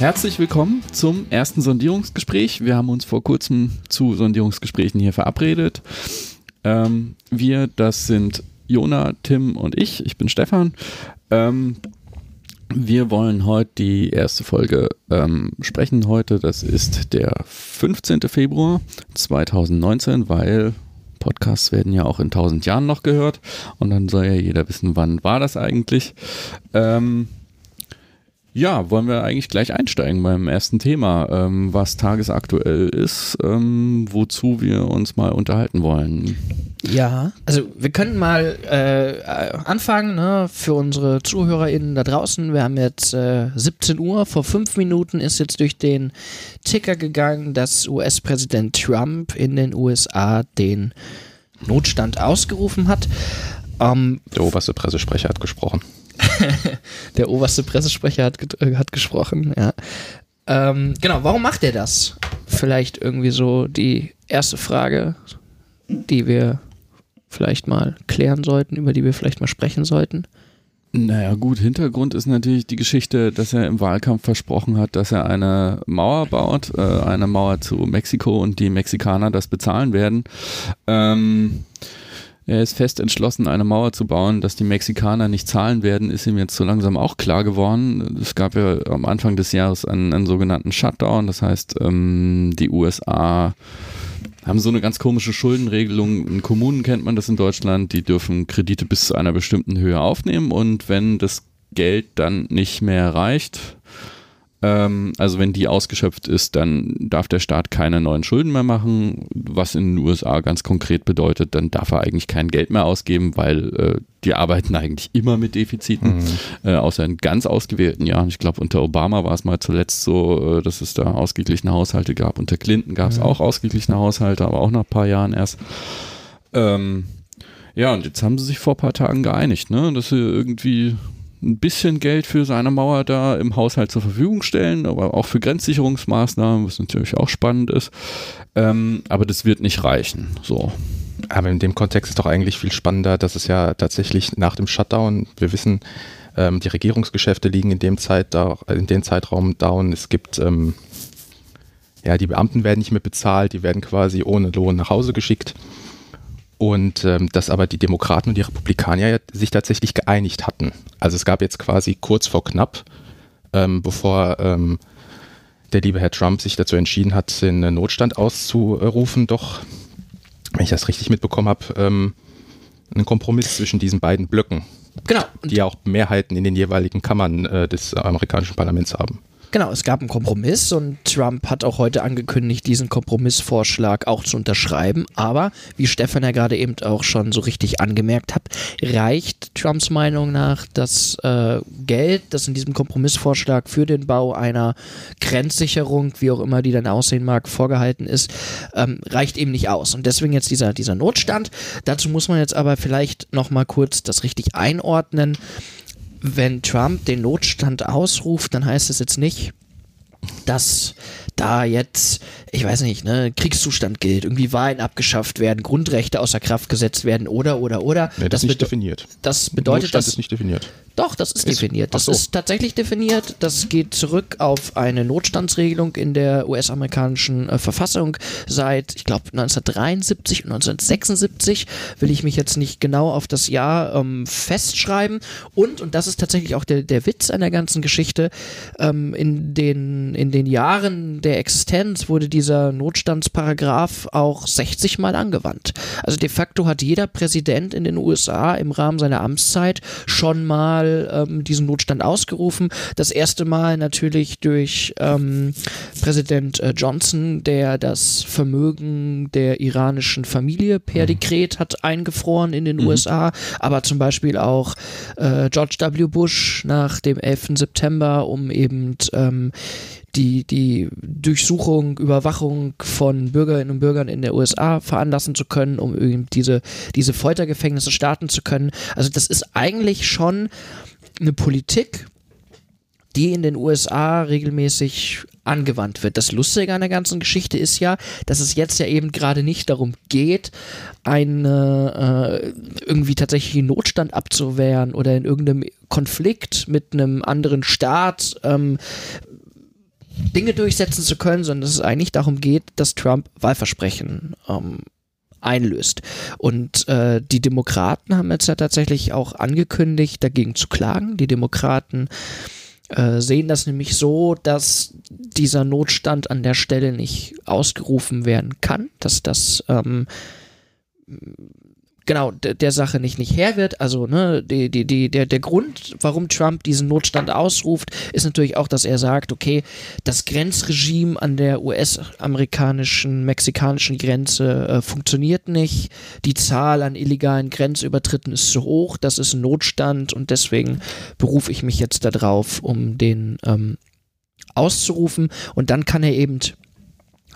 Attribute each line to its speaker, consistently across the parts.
Speaker 1: Herzlich willkommen zum ersten Sondierungsgespräch. Wir haben uns vor kurzem zu Sondierungsgesprächen hier verabredet. Ähm, wir, das sind Jona, Tim und ich. Ich bin Stefan. Ähm, wir wollen heute die erste Folge ähm, sprechen. Heute, das ist der 15. Februar 2019, weil Podcasts werden ja auch in 1000 Jahren noch gehört. Und dann soll ja jeder wissen, wann war das eigentlich. Ähm, ja, wollen wir eigentlich gleich einsteigen beim ersten Thema, ähm, was tagesaktuell ist, ähm, wozu wir uns mal unterhalten wollen.
Speaker 2: Ja, also wir könnten mal äh, anfangen ne, für unsere ZuhörerInnen da draußen. Wir haben jetzt äh, 17 Uhr, vor fünf Minuten ist jetzt durch den Ticker gegangen, dass US-Präsident Trump in den USA den Notstand ausgerufen hat.
Speaker 3: Ähm, Der oberste Pressesprecher hat gesprochen.
Speaker 2: der oberste Pressesprecher hat, äh, hat gesprochen, ja. Ähm, genau, warum macht er das? Vielleicht irgendwie so die erste Frage, die wir vielleicht mal klären sollten, über die wir vielleicht mal sprechen sollten.
Speaker 1: Naja, gut, Hintergrund ist natürlich die Geschichte, dass er im Wahlkampf versprochen hat, dass er eine Mauer baut, äh, eine Mauer zu Mexiko und die Mexikaner das bezahlen werden. Ähm, er ist fest entschlossen, eine Mauer zu bauen, dass die Mexikaner nicht zahlen werden, ist ihm jetzt so langsam auch klar geworden. Es gab ja am Anfang des Jahres einen, einen sogenannten Shutdown, das heißt, ähm, die USA haben so eine ganz komische Schuldenregelung. In Kommunen kennt man das in Deutschland, die dürfen Kredite bis zu einer bestimmten Höhe aufnehmen und wenn das Geld dann nicht mehr reicht, ähm, also wenn die ausgeschöpft ist, dann darf der Staat keine neuen Schulden mehr machen, was in den USA ganz konkret bedeutet, dann darf er eigentlich kein Geld mehr ausgeben, weil äh, die arbeiten eigentlich immer mit Defiziten, mhm. äh, außer in ganz ausgewählten Jahren. Ich glaube, unter Obama war es mal zuletzt so, äh, dass es da ausgeglichene Haushalte gab. Unter Clinton gab es mhm. auch ausgeglichene Haushalte, aber auch nach ein paar Jahren erst. Ähm, ja, und jetzt haben sie sich vor ein paar Tagen geeinigt, ne, dass sie irgendwie ein bisschen Geld für seine Mauer da im Haushalt zur Verfügung stellen, aber auch für Grenzsicherungsmaßnahmen, was natürlich auch spannend ist. Ähm, aber das wird nicht reichen. So.
Speaker 3: Aber in dem Kontext ist doch eigentlich viel spannender, dass es ja tatsächlich nach dem Shutdown, wir wissen, ähm, die Regierungsgeschäfte liegen in dem, Zeit in dem Zeitraum down. Es gibt, ähm, ja, die Beamten werden nicht mehr bezahlt, die werden quasi ohne Lohn nach Hause geschickt. Und ähm, dass aber die Demokraten und die Republikaner sich tatsächlich geeinigt hatten. Also es gab jetzt quasi kurz vor knapp, ähm, bevor ähm, der liebe Herr Trump sich dazu entschieden hat, den Notstand auszurufen, doch, wenn ich das richtig mitbekommen habe, ähm, einen Kompromiss zwischen diesen beiden Blöcken. Genau. Die ja auch Mehrheiten in den jeweiligen Kammern äh, des amerikanischen Parlaments haben.
Speaker 2: Genau, es gab einen Kompromiss und Trump hat auch heute angekündigt, diesen Kompromissvorschlag auch zu unterschreiben. Aber, wie Stefan ja gerade eben auch schon so richtig angemerkt hat, reicht Trumps Meinung nach das äh, Geld, das in diesem Kompromissvorschlag für den Bau einer Grenzsicherung, wie auch immer die dann aussehen mag, vorgehalten ist, ähm, reicht eben nicht aus. Und deswegen jetzt dieser, dieser Notstand. Dazu muss man jetzt aber vielleicht nochmal kurz das richtig einordnen wenn Trump den Notstand ausruft, dann heißt es jetzt nicht, dass da jetzt, ich weiß nicht, ne, Kriegszustand gilt, irgendwie Wahlen abgeschafft werden, Grundrechte außer Kraft gesetzt werden oder oder oder.
Speaker 3: Nee, das, das ist nicht definiert.
Speaker 2: Das bedeutet,
Speaker 3: Notstand dass ist nicht definiert.
Speaker 2: Doch, das ist, ist definiert. Das so. ist tatsächlich definiert. Das geht zurück auf eine Notstandsregelung in der US-amerikanischen äh, Verfassung seit, ich glaube, 1973 und 1976. Will ich mich jetzt nicht genau auf das Jahr ähm, festschreiben. Und, und das ist tatsächlich auch der, der Witz an der ganzen Geschichte, ähm, in, den, in den Jahren der Existenz wurde dieser Notstandsparagraph auch 60 Mal angewandt. Also de facto hat jeder Präsident in den USA im Rahmen seiner Amtszeit schon mal Mal ähm, diesen Notstand ausgerufen. Das erste Mal natürlich durch ähm, Präsident äh, Johnson, der das Vermögen der iranischen Familie per mhm. Dekret hat eingefroren in den mhm. USA, aber zum Beispiel auch äh, George W. Bush nach dem 11. September, um eben ähm, die, die Durchsuchung, Überwachung von Bürgerinnen und Bürgern in der USA veranlassen zu können, um diese, diese Foltergefängnisse starten zu können. Also das ist eigentlich schon eine Politik, die in den USA regelmäßig angewandt wird. Das Lustige an der ganzen Geschichte ist ja, dass es jetzt ja eben gerade nicht darum geht, eine äh, irgendwie tatsächlich einen Notstand abzuwehren oder in irgendeinem Konflikt mit einem anderen Staat ähm, Dinge durchsetzen zu können, sondern dass es eigentlich darum geht, dass Trump Wahlversprechen ähm, einlöst. Und äh, die Demokraten haben jetzt ja tatsächlich auch angekündigt, dagegen zu klagen. Die Demokraten äh, sehen das nämlich so, dass dieser Notstand an der Stelle nicht ausgerufen werden kann, dass das ähm, genau der Sache nicht, nicht Herr wird. Also ne, die, die, die, der, der Grund, warum Trump diesen Notstand ausruft, ist natürlich auch, dass er sagt, okay, das Grenzregime an der US-amerikanischen, mexikanischen Grenze äh, funktioniert nicht. Die Zahl an illegalen Grenzübertritten ist zu hoch, das ist ein Notstand und deswegen berufe ich mich jetzt darauf, um den ähm, auszurufen. Und dann kann er eben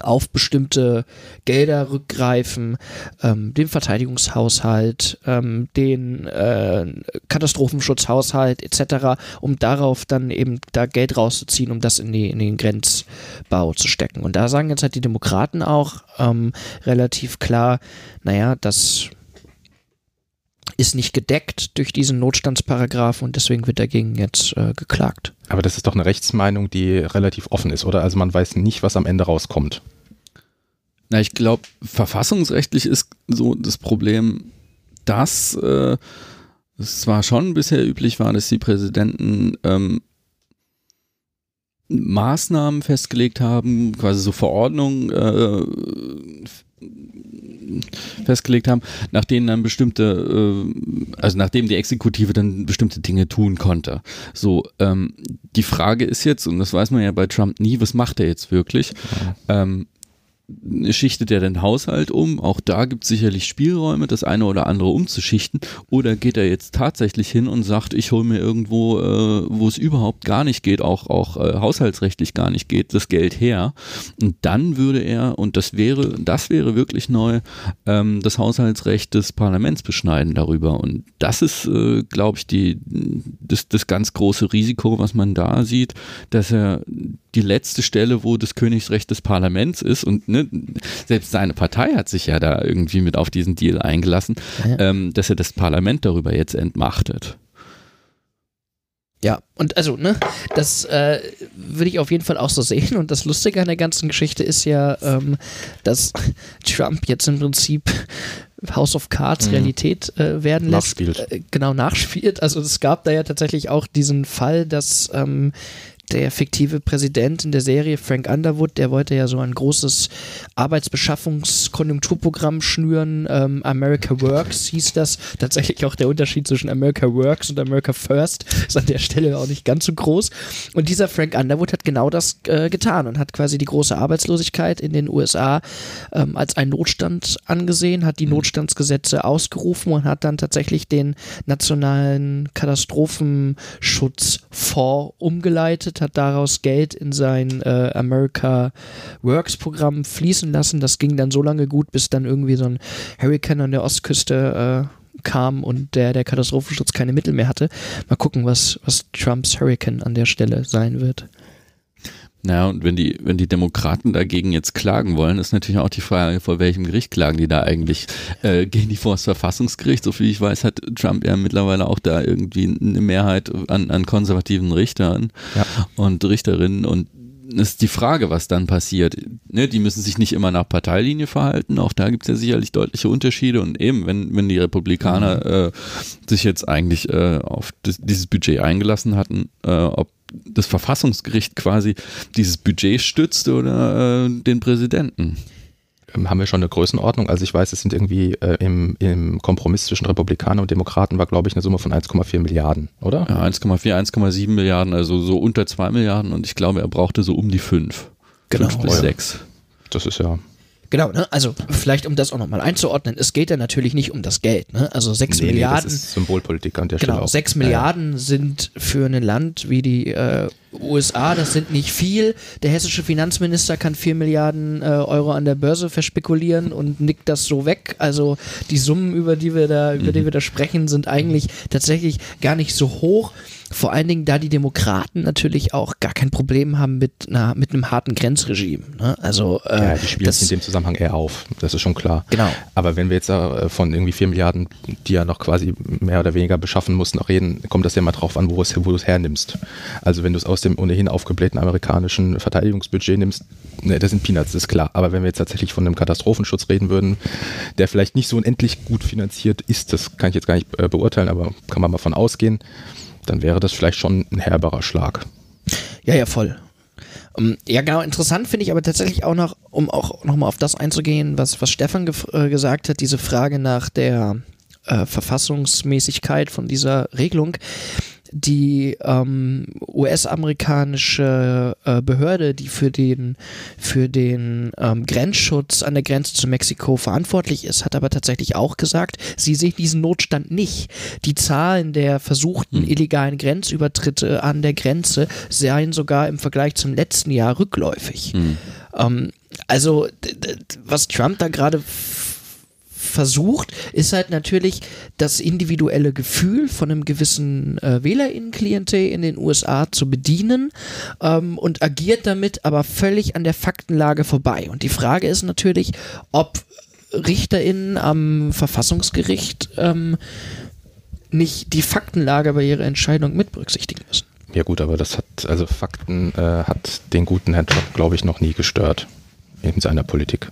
Speaker 2: auf bestimmte Gelder rückgreifen, ähm, den Verteidigungshaushalt, ähm, den äh, Katastrophenschutzhaushalt etc., um darauf dann eben da Geld rauszuziehen, um das in, die, in den Grenzbau zu stecken. Und da sagen jetzt halt die Demokraten auch ähm, relativ klar, naja, das ist nicht gedeckt durch diesen Notstandsparagraph und deswegen wird dagegen jetzt äh, geklagt.
Speaker 3: Aber das ist doch eine Rechtsmeinung, die relativ offen ist, oder? Also man weiß nicht, was am Ende rauskommt.
Speaker 1: Na, ich glaube, verfassungsrechtlich ist so das Problem, dass äh, es zwar schon bisher üblich war, dass die Präsidenten ähm, Maßnahmen festgelegt haben, quasi so Verordnungen äh, festgelegt haben, nach denen dann bestimmte, äh, also nachdem die Exekutive dann bestimmte Dinge tun konnte. So, ähm, die Frage ist jetzt, und das weiß man ja bei Trump nie, was macht er jetzt wirklich? Ähm, schichtet er den Haushalt um? Auch da gibt es sicherlich Spielräume, das eine oder andere umzuschichten. Oder geht er jetzt tatsächlich hin und sagt, ich hole mir irgendwo, äh, wo es überhaupt gar nicht geht, auch, auch äh, haushaltsrechtlich gar nicht geht, das Geld her. Und dann würde er, und das wäre, das wäre wirklich neu, ähm, das Haushaltsrecht des Parlaments beschneiden darüber. Und das ist, äh, glaube ich, die, das, das ganz große Risiko, was man da sieht, dass er die letzte Stelle, wo das Königsrecht des Parlaments ist und ne, selbst seine Partei hat sich ja da irgendwie mit auf diesen Deal eingelassen, ja. ähm, dass er das Parlament darüber jetzt entmachtet.
Speaker 2: Ja, und also, ne, das äh, würde ich auf jeden Fall auch so sehen. Und das Lustige an der ganzen Geschichte ist ja, ähm, dass Trump jetzt im Prinzip House of Cards mhm. Realität äh, werden lässt. Nachspielt. Äh, genau, nachspielt. Also es gab da ja tatsächlich auch diesen Fall, dass ähm, der fiktive Präsident in der Serie, Frank Underwood, der wollte ja so ein großes Arbeitsbeschaffungskonjunkturprogramm schnüren. Ähm, America Works hieß das. Tatsächlich auch der Unterschied zwischen America Works und America First ist an der Stelle auch nicht ganz so groß. Und dieser Frank Underwood hat genau das äh, getan und hat quasi die große Arbeitslosigkeit in den USA ähm, als einen Notstand angesehen, hat die mhm. Notstandsgesetze ausgerufen und hat dann tatsächlich den nationalen Katastrophenschutzfonds umgeleitet gegründet, hat daraus Geld in sein äh, America Works Programm fließen lassen. Das ging dann so lange gut, bis dann irgendwie so ein Hurricane an der Ostküste äh, kam und der, der Katastrophenschutz keine Mittel mehr hatte. Mal gucken, was, was Trumps Hurricane an der Stelle sein wird.
Speaker 1: Naja, und wenn die, wenn die Demokraten dagegen jetzt klagen wollen, ist natürlich auch die Frage, vor welchem Gericht klagen die da eigentlich? Äh, gehen die vor das Verfassungsgericht? So viel ich weiß, hat Trump ja mittlerweile auch da irgendwie eine Mehrheit an, an konservativen Richtern ja. und Richterinnen und ist die Frage, was dann passiert. Ne, die müssen sich nicht immer nach Parteilinie verhalten. Auch da gibt es ja sicherlich deutliche Unterschiede. Und eben, wenn, wenn die Republikaner mhm. äh, sich jetzt eigentlich äh, auf das, dieses Budget eingelassen hatten, äh, ob das Verfassungsgericht quasi dieses Budget stützt oder äh, den Präsidenten.
Speaker 3: Ähm, haben wir schon eine Größenordnung? Also ich weiß, es sind irgendwie äh, im, im Kompromiss zwischen Republikanern und Demokraten war, glaube ich, eine Summe von 1,4 Milliarden, oder?
Speaker 1: Ja, 1,4, 1,7 Milliarden, also so unter 2 Milliarden und ich glaube, er brauchte so um die 5.
Speaker 2: Genau.
Speaker 1: 5 bis 6.
Speaker 3: Das ist ja
Speaker 2: Genau, ne? also vielleicht um das auch nochmal einzuordnen, es geht ja natürlich nicht um das Geld. Ne? Also 6 nee, Milliarden. Nee, das
Speaker 3: ist Symbolpolitik an der
Speaker 2: genau,
Speaker 3: Stelle. Genau,
Speaker 2: 6 Milliarden ja. sind für ein Land wie die äh, USA, das sind nicht viel. Der hessische Finanzminister kann 4 Milliarden äh, Euro an der Börse verspekulieren und nickt das so weg. Also die Summen, über die wir da, über mhm. die wir da sprechen, sind eigentlich tatsächlich gar nicht so hoch. Vor allen Dingen, da die Demokraten natürlich auch gar kein Problem haben mit, einer, mit einem harten Grenzregime. Ne? Also,
Speaker 3: äh, ja, die spielen in dem Zusammenhang eher auf, das ist schon klar.
Speaker 2: Genau.
Speaker 3: Aber wenn wir jetzt äh, von irgendwie 4 Milliarden, die ja noch quasi mehr oder weniger beschaffen mussten, auch reden, kommt das ja mal drauf an, wo, es, wo du es hernimmst. Also wenn du es aus dem ohnehin aufgeblähten amerikanischen Verteidigungsbudget nimmst, ne, das sind Peanuts, das ist klar. Aber wenn wir jetzt tatsächlich von einem Katastrophenschutz reden würden, der vielleicht nicht so unendlich gut finanziert ist, das kann ich jetzt gar nicht äh, beurteilen, aber kann man mal von ausgehen, dann wäre das vielleicht schon ein herberer Schlag.
Speaker 2: Ja, ja, voll. Um, ähm, ja, genau. Interessant finde ich aber tatsächlich auch noch, um auch nochmal auf das einzugehen, was, was Stefan äh, gesagt hat, diese Frage nach der äh, Verfassungsmäßigkeit von dieser Regelung die ähm, US-amerikanische äh, Behörde, die für den, für den ähm, Grenzschutz an der Grenze zu Mexiko verantwortlich ist, hat aber tatsächlich auch gesagt, sie sehen diesen Notstand nicht. Die Zahlen der versuchten hm. illegalen Grenzübertritte an der Grenze seien sogar im Vergleich zum letzten Jahr rückläufig. Hm. Ähm, also, was Trump da gerade versucht, ist halt natürlich das individuelle Gefühl von einem gewissen äh, WählerInnenklientel in den USA zu bedienen ähm, und agiert damit aber völlig an der Faktenlage vorbei. Und die Frage ist natürlich, ob RichterInnen am Verfassungsgericht ähm, nicht die Faktenlage bei ihrer Entscheidung mit berücksichtigen müssen.
Speaker 3: Ja gut, aber das hat, also Fakten äh, hat den guten Herrn Trump, glaube ich, noch nie gestört in seiner Politik.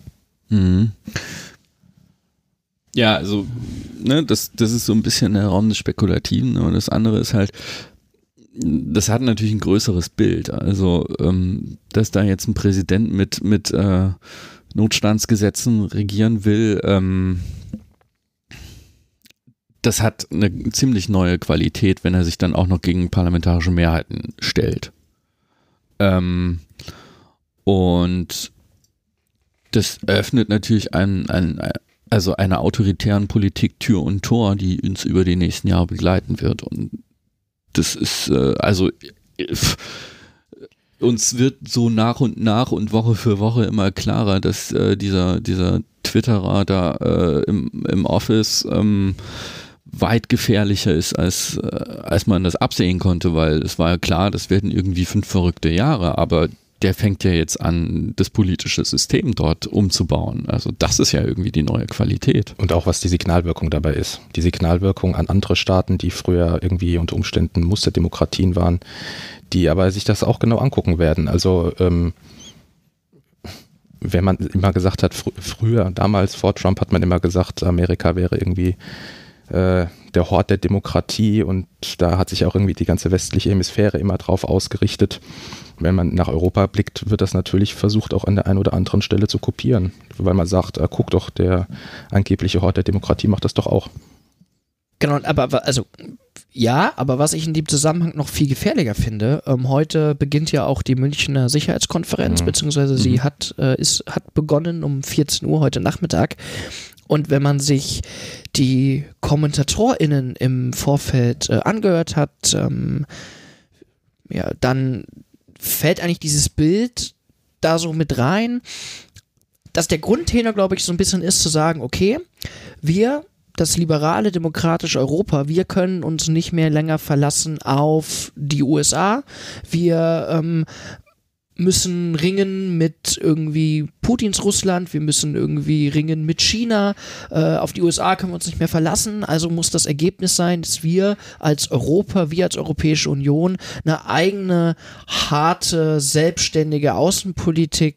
Speaker 3: Mhm.
Speaker 1: Ja, also, ne, das, das ist so ein bisschen der Raum des Spekulativen, ne, und das andere ist halt, das hat natürlich ein größeres Bild. Also, ähm, dass da jetzt ein Präsident mit, mit äh, Notstandsgesetzen regieren will, ähm, das hat eine ziemlich neue Qualität, wenn er sich dann auch noch gegen parlamentarische Mehrheiten stellt. Ähm, und das eröffnet natürlich ein, ein, also einer autoritären Politik Tür und Tor, die uns über die nächsten Jahre begleiten wird. Und das ist, äh, also uns wird so nach und nach und Woche für Woche immer klarer, dass äh, dieser, dieser Twitterer da äh, im, im Office ähm, weit gefährlicher ist, als, äh, als man das absehen konnte, weil es war ja klar, das werden irgendwie fünf verrückte Jahre, aber der fängt ja jetzt an, das politische System dort umzubauen. Also das ist ja irgendwie die neue Qualität.
Speaker 3: Und auch was die Signalwirkung dabei ist. Die Signalwirkung an andere Staaten, die früher irgendwie unter Umständen Musterdemokratien waren, die aber sich das auch genau angucken werden. Also ähm, wenn man immer gesagt hat, fr früher, damals vor Trump hat man immer gesagt, Amerika wäre irgendwie äh, der Hort der Demokratie und da hat sich auch irgendwie die ganze westliche Hemisphäre immer drauf ausgerichtet wenn man nach Europa blickt, wird das natürlich versucht, auch an der einen oder anderen Stelle zu kopieren. Weil man sagt, äh, guck doch, der angebliche Hort der Demokratie macht das doch auch.
Speaker 2: Genau, aber also ja, aber was ich in dem Zusammenhang noch viel gefährlicher finde, ähm, heute beginnt ja auch die Münchner Sicherheitskonferenz, mhm. beziehungsweise sie mhm. hat, äh, ist, hat begonnen um 14 Uhr heute Nachmittag. Und wenn man sich die KommentatorInnen im Vorfeld äh, angehört hat, ähm, ja, dann fällt eigentlich dieses Bild da so mit rein, dass der Grundtenor, glaube ich, so ein bisschen ist zu sagen, okay, wir, das liberale demokratische Europa, wir können uns nicht mehr länger verlassen auf die USA. Wir ähm, müssen ringen mit irgendwie Putins Russland, wir müssen irgendwie ringen mit China, äh, auf die USA können wir uns nicht mehr verlassen, also muss das Ergebnis sein, dass wir als Europa, wir als Europäische Union eine eigene, harte, selbstständige Außenpolitik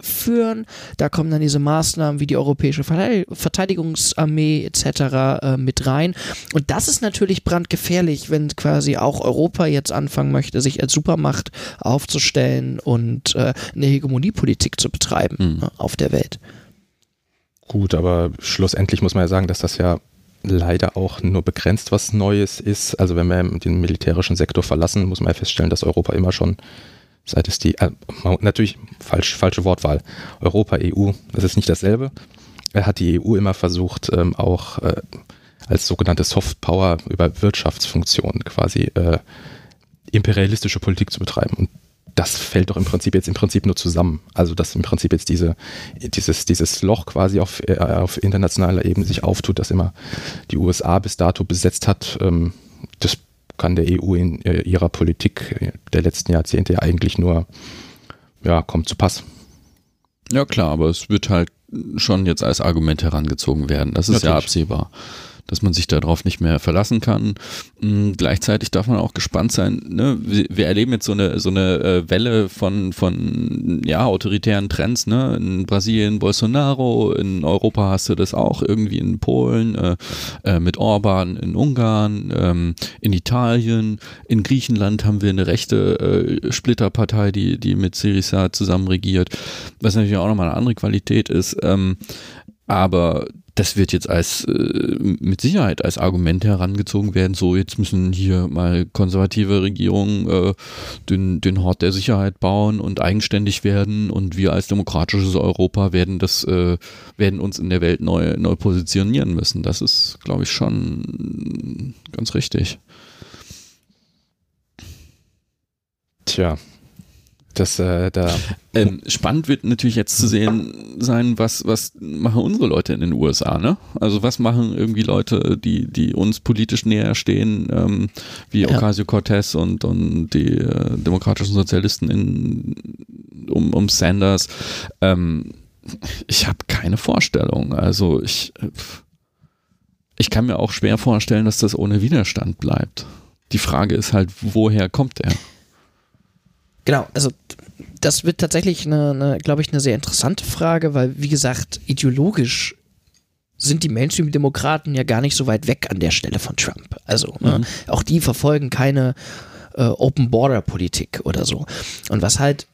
Speaker 2: führen. Da kommen dann diese Maßnahmen wie die Europäische Verteidigungsarmee etc. Äh, mit rein. Und das ist natürlich brandgefährlich, wenn quasi auch Europa jetzt anfangen möchte, sich als Supermacht aufzustellen und äh, eine Hegemoniepolitik zu betreiben mhm. auf der Welt.
Speaker 3: Gut, aber schlussendlich muss man ja sagen, dass das ja leider auch nur begrenzt was Neues ist. Also wenn wir den militärischen Sektor verlassen, muss man ja feststellen, dass Europa immer schon seit es die, äh, natürlich falsch, falsche Wortwahl, Europa, EU, das ist nicht dasselbe. Er hat die EU immer versucht, ähm, auch äh, als sogenannte Soft Power über Wirtschaftsfunktionen quasi äh, imperialistische Politik zu betreiben. Und das fällt doch im Prinzip jetzt im Prinzip nur zusammen. Also dass im Prinzip jetzt diese, dieses, dieses Loch quasi auf, äh, auf internationaler Ebene sich auftut, das immer die USA bis dato besetzt hat, ähm, das kann der EU in äh, ihrer Politik der letzten Jahrzehnte ja eigentlich nur, ja, kommt zu Pass.
Speaker 1: Ja klar, aber es wird halt schon jetzt als Argument herangezogen werden. Das ist Natürlich. ja absehbar. Dass man sich darauf nicht mehr verlassen kann. Mhm, gleichzeitig darf man auch gespannt sein. Ne? Wir, wir, erleben jetzt so eine, so eine äh, Welle von, von ja, autoritären Trends. Ne? In Brasilien Bolsonaro, in Europa hast du das auch irgendwie in Polen, äh, äh, mit Orban in Ungarn, ähm, in Italien, in Griechenland haben wir eine rechte äh, Splitterpartei, die, die mit Syriza zusammen regiert, was natürlich auch nochmal eine andere Qualität ist. Ähm, aber das wird jetzt als äh, mit Sicherheit als Argument herangezogen werden, so jetzt müssen hier mal konservative Regierungen äh, den, den Hort der Sicherheit bauen und eigenständig werden und wir als demokratisches Europa werden das, äh, werden uns in der Welt neu, neu positionieren müssen. Das ist, glaube ich, schon ganz richtig.
Speaker 3: Tja, das, äh, da
Speaker 1: ähm, spannend wird natürlich jetzt zu sehen sein, was, was machen unsere Leute in den USA, ne? Also was machen irgendwie Leute, die, die uns politisch näher stehen, ähm, wie ja. Ocasio-Cortez und, und die äh, demokratischen Sozialisten in, um, um Sanders. Ähm, ich habe keine Vorstellung. Also ich, ich kann mir auch schwer vorstellen, dass das ohne Widerstand bleibt. Die Frage ist halt, woher kommt er?
Speaker 2: Genau, also das wird tatsächlich eine, eine glaube ich, eine sehr interessante Frage, weil, wie gesagt, ideologisch sind die Mainstream-Demokraten ja gar nicht so weit weg an der Stelle von Trump. Also ne, mhm. ne, auch die verfolgen keine äh, Open-Border-Politik oder so. Und was halt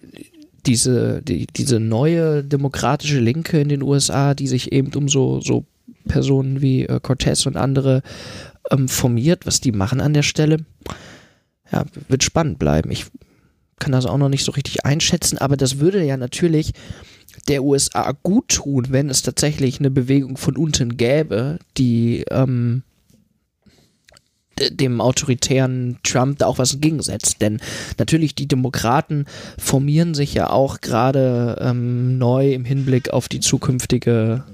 Speaker 2: diese, die, diese neue demokratische Linke in den USA, die sich eben um so, so Personen wie äh, Cortez und andere ähm, formiert, was die machen an der Stelle, ja, wird spannend bleiben. Ich kann das auch noch nicht so richtig einschätzen, aber das würde ja natürlich der USA gut tun, wenn es tatsächlich eine Bewegung von unten gäbe, die ähm, dem autoritären Trump da auch was entgegensetzt. Denn natürlich die Demokraten formieren sich ja auch gerade ähm, neu im Hinblick auf die zukünftige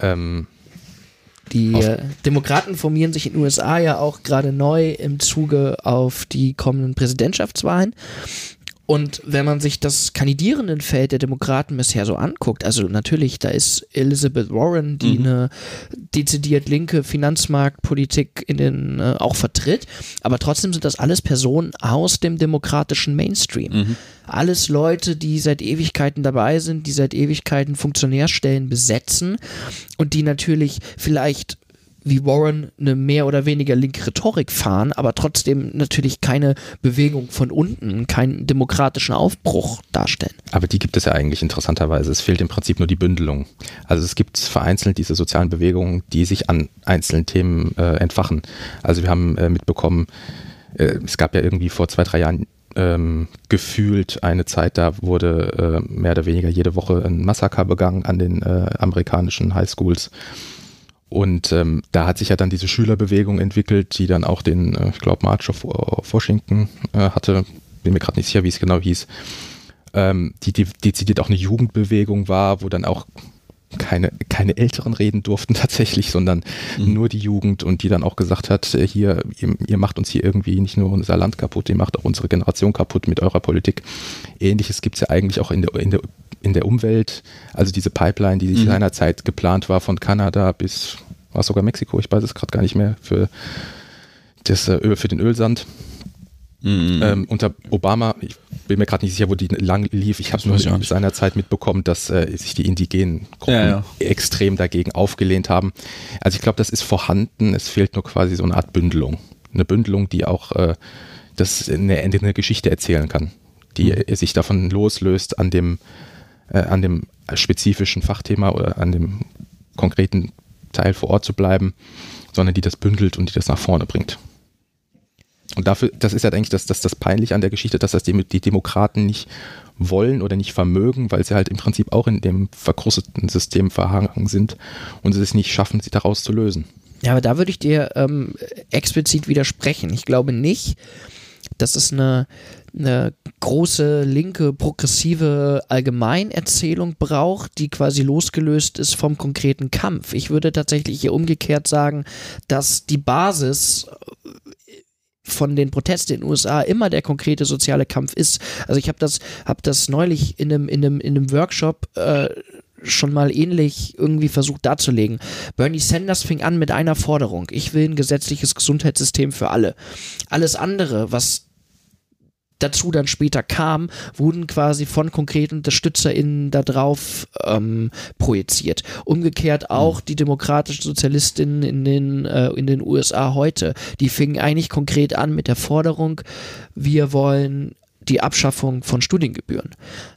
Speaker 2: ähm, die äh, Demokraten formieren sich in den USA ja auch gerade neu im Zuge auf die kommenden Präsidentschaftswahlen. Und wenn man sich das Kandidierendenfeld der Demokraten bisher so anguckt, also natürlich, da ist Elizabeth Warren, die mhm. eine dezidiert linke Finanzmarktpolitik in den äh, auch vertritt, aber trotzdem sind das alles Personen aus dem demokratischen Mainstream. Mhm. Alles Leute, die seit Ewigkeiten dabei sind, die seit Ewigkeiten Funktionärstellen besetzen und die natürlich vielleicht wie Warren eine mehr oder weniger linke Rhetorik fahren, aber trotzdem natürlich keine Bewegung von unten, keinen demokratischen Aufbruch darstellen.
Speaker 3: Aber die gibt es ja eigentlich interessanterweise. Es fehlt im Prinzip nur die Bündelung. Also es gibt vereinzelt diese sozialen Bewegungen, die sich an einzelnen Themen äh, entfachen. Also wir haben äh, mitbekommen, äh, es gab ja irgendwie vor zwei, drei Jahren ähm, gefühlt eine Zeit, da wurde äh, mehr oder weniger jede Woche ein Massaker begangen an den äh, amerikanischen Highschools. Und ähm, da hat sich ja dann diese Schülerbewegung entwickelt, die dann auch den, äh, ich glaube, March of, Washington äh, hatte. Bin mir gerade nicht sicher, wie es genau hieß. Ähm, die, die dezidiert auch eine Jugendbewegung war, wo dann auch keine, keine Älteren reden durften tatsächlich, sondern mhm. nur die Jugend und die dann auch gesagt hat, äh, hier, ihr, ihr, macht uns hier irgendwie nicht nur unser Land kaputt, ihr macht auch unsere Generation kaputt mit eurer Politik. Ähnliches gibt es ja eigentlich auch in der, in der in der Umwelt, also diese Pipeline, die mhm. seinerzeit geplant war von Kanada bis, war sogar Mexiko, ich weiß es gerade gar nicht mehr, für, das äh, Öl, für den Ölsand. Mhm. Ähm, unter Obama, ich bin mir gerade nicht sicher, wo die lang lief. Ich habe nur in seiner Zeit mitbekommen, dass äh, sich die indigenen Gruppen ja, ja. extrem dagegen aufgelehnt haben. Also ich glaube, das ist vorhanden. Es fehlt nur quasi so eine Art Bündelung. Eine Bündelung, die auch äh, das eine, eine Geschichte erzählen kann, die mhm. sich davon loslöst, an dem äh, an dem spezifischen Fachthema oder an dem konkreten Teil vor Ort zu bleiben, sondern die das bündelt und die das nach vorne bringt. Und dafür, das ist ja halt eigentlich das, das, das Peinliche an der Geschichte, dass das die, die Demokraten nicht wollen oder nicht vermögen, weil sie halt im Prinzip auch in dem verkrusteten System verhangen sind und sie es nicht schaffen, sie daraus zu lösen.
Speaker 2: Ja, aber da würde ich dir ähm, explizit widersprechen. Ich glaube nicht, dass es eine, eine große linke progressive Allgemeinerzählung braucht, die quasi losgelöst ist vom konkreten Kampf. Ich würde tatsächlich hier umgekehrt sagen, dass die Basis von den Protesten in den USA immer der konkrete soziale Kampf ist. Also ich habe das, hab das neulich in einem, in einem, in einem Workshop äh, schon mal ähnlich irgendwie versucht darzulegen. Bernie Sanders fing an mit einer Forderung. Ich will ein gesetzliches Gesundheitssystem für alle. Alles andere, was dazu dann später kam, wurden quasi von konkreten UnterstützerInnen darauf ähm, projiziert. Umgekehrt auch die demokratischen Sozialistinnen in den, äh, in den USA heute, die fingen eigentlich konkret an mit der Forderung, wir wollen die Abschaffung von Studiengebühren.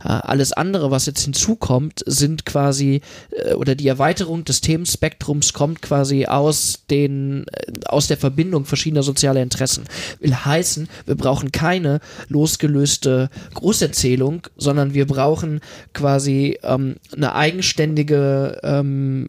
Speaker 2: Äh, alles andere, was jetzt hinzukommt, sind quasi, äh, oder die Erweiterung des Themenspektrums kommt quasi aus den, äh, aus der Verbindung verschiedener sozialer Interessen. Will heißen, wir brauchen keine losgelöste Großerzählung, sondern wir brauchen quasi ähm, eine eigenständige ähm,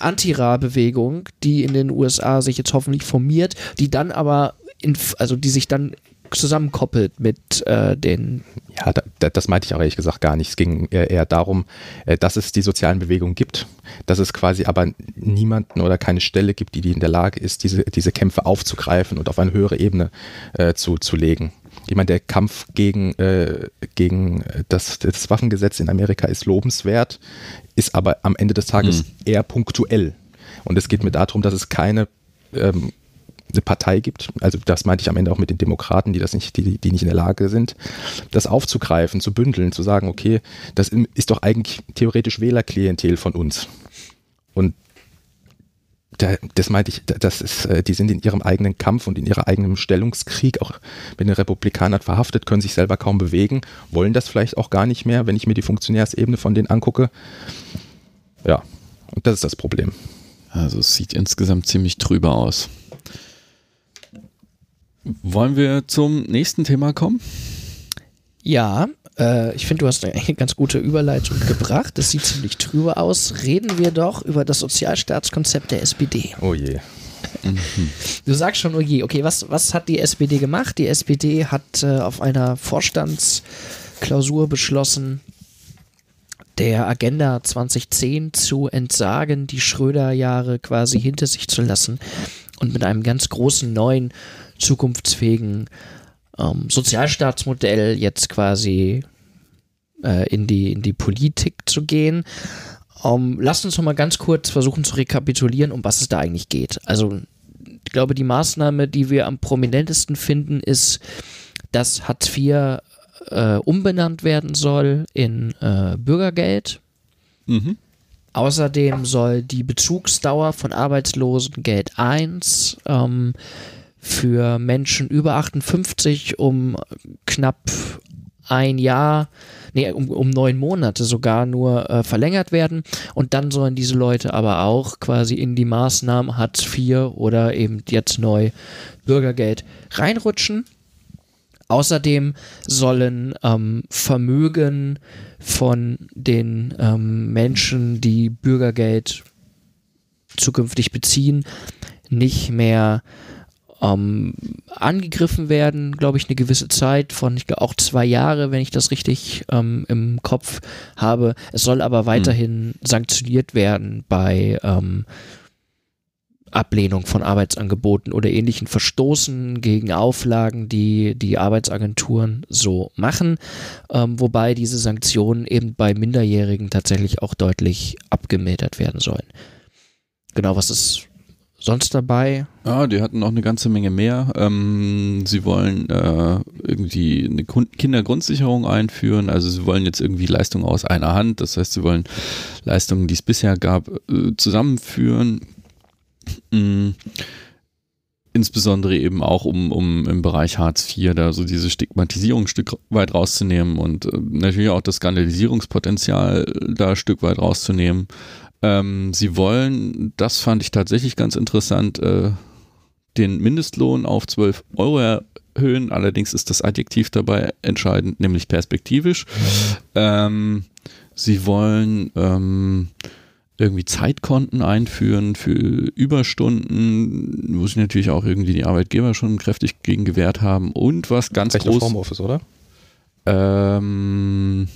Speaker 2: Anti-Ra-Bewegung, die in den USA sich jetzt hoffentlich formiert, die dann aber in, also die sich dann zusammenkoppelt mit äh, den.
Speaker 3: Ja, da, das meinte ich auch ehrlich gesagt gar nicht. Es ging eher, eher darum, äh, dass es die sozialen Bewegungen gibt, dass es quasi aber niemanden oder keine Stelle gibt, die, die in der Lage ist, diese, diese Kämpfe aufzugreifen und auf eine höhere Ebene äh, zu, zu legen. Ich meine, der Kampf gegen, äh, gegen das, das Waffengesetz in Amerika ist lobenswert, ist aber am Ende des Tages hm. eher punktuell. Und es geht mir darum, dass es keine ähm, eine Partei gibt, also das meinte ich am Ende auch mit den Demokraten, die das nicht, die, die nicht in der Lage sind, das aufzugreifen, zu bündeln, zu sagen, okay, das ist doch eigentlich theoretisch Wählerklientel von uns. Und da, das meinte ich, das ist, äh, die sind in ihrem eigenen Kampf und in ihrem eigenen Stellungskrieg auch mit den Republikanern verhaftet, können sich selber kaum bewegen, wollen das vielleicht auch gar nicht mehr, wenn ich mir die Funktionärsebene von denen angucke. Ja, und das ist das Problem.
Speaker 1: Also es sieht insgesamt ziemlich trüber aus. Wollen wir zum nächsten Thema kommen?
Speaker 2: Ja, äh, ich finde, du hast eine ganz gute Überleitung gebracht. Das sieht ziemlich trübe aus. Reden wir doch über das Sozialstaatskonzept der SPD.
Speaker 3: Oh je.
Speaker 2: Du sagst schon, oh je. Okay, was, was hat die SPD gemacht? Die SPD hat äh, auf einer Vorstandsklausur beschlossen, der Agenda 2010 zu entsagen, die Schröder-Jahre quasi hinter sich zu lassen und mit einem ganz großen neuen zukunftsfähigen ähm, Sozialstaatsmodell jetzt quasi äh, in, die, in die Politik zu gehen. Ähm, lasst uns noch mal ganz kurz versuchen zu rekapitulieren, um was es da eigentlich geht. Also ich glaube, die Maßnahme, die wir am prominentesten finden, ist, dass Hartz IV äh, umbenannt werden soll in äh, Bürgergeld. Mhm. Außerdem soll die Bezugsdauer von Arbeitslosengeld 1 ähm, für Menschen über 58 um knapp ein Jahr, nee, um, um neun Monate sogar nur äh, verlängert werden. Und dann sollen diese Leute aber auch quasi in die Maßnahmen Hartz IV oder eben jetzt neu Bürgergeld reinrutschen. Außerdem sollen ähm, Vermögen von den ähm, Menschen, die Bürgergeld zukünftig beziehen, nicht mehr ähm, angegriffen werden, glaube ich, eine gewisse Zeit von ich glaube, auch zwei Jahre, wenn ich das richtig ähm, im Kopf habe. Es soll aber hm. weiterhin mhm. sanktioniert werden bei ähm, Ablehnung von Arbeitsangeboten oder ähnlichen Verstoßen gegen Auflagen, die die Arbeitsagenturen so machen, ähm, wobei diese Sanktionen eben bei Minderjährigen tatsächlich auch deutlich abgemildert werden sollen. Genau, was ist sonst dabei?
Speaker 1: Ja, die hatten noch eine ganze Menge mehr. Ähm, sie wollen äh, irgendwie eine Kindergrundsicherung einführen. Also sie wollen jetzt irgendwie Leistungen aus einer Hand. Das heißt, sie wollen Leistungen, die es bisher gab, äh, zusammenführen. Mhm. Insbesondere eben auch, um, um im Bereich Hartz IV da so diese Stigmatisierung ein Stück weit rauszunehmen und äh, natürlich auch das Skandalisierungspotenzial da ein Stück weit rauszunehmen. Ähm, sie wollen, das fand ich tatsächlich ganz interessant, äh, den Mindestlohn auf 12 Euro erhöhen. Allerdings ist das Adjektiv dabei entscheidend, nämlich perspektivisch. Ähm, sie wollen ähm, irgendwie Zeitkonten einführen für Überstunden, wo sich natürlich auch irgendwie die Arbeitgeber schon kräftig gegen gewehrt haben. Und was ganz groß.
Speaker 3: Homeoffice, oder?
Speaker 1: Ähm,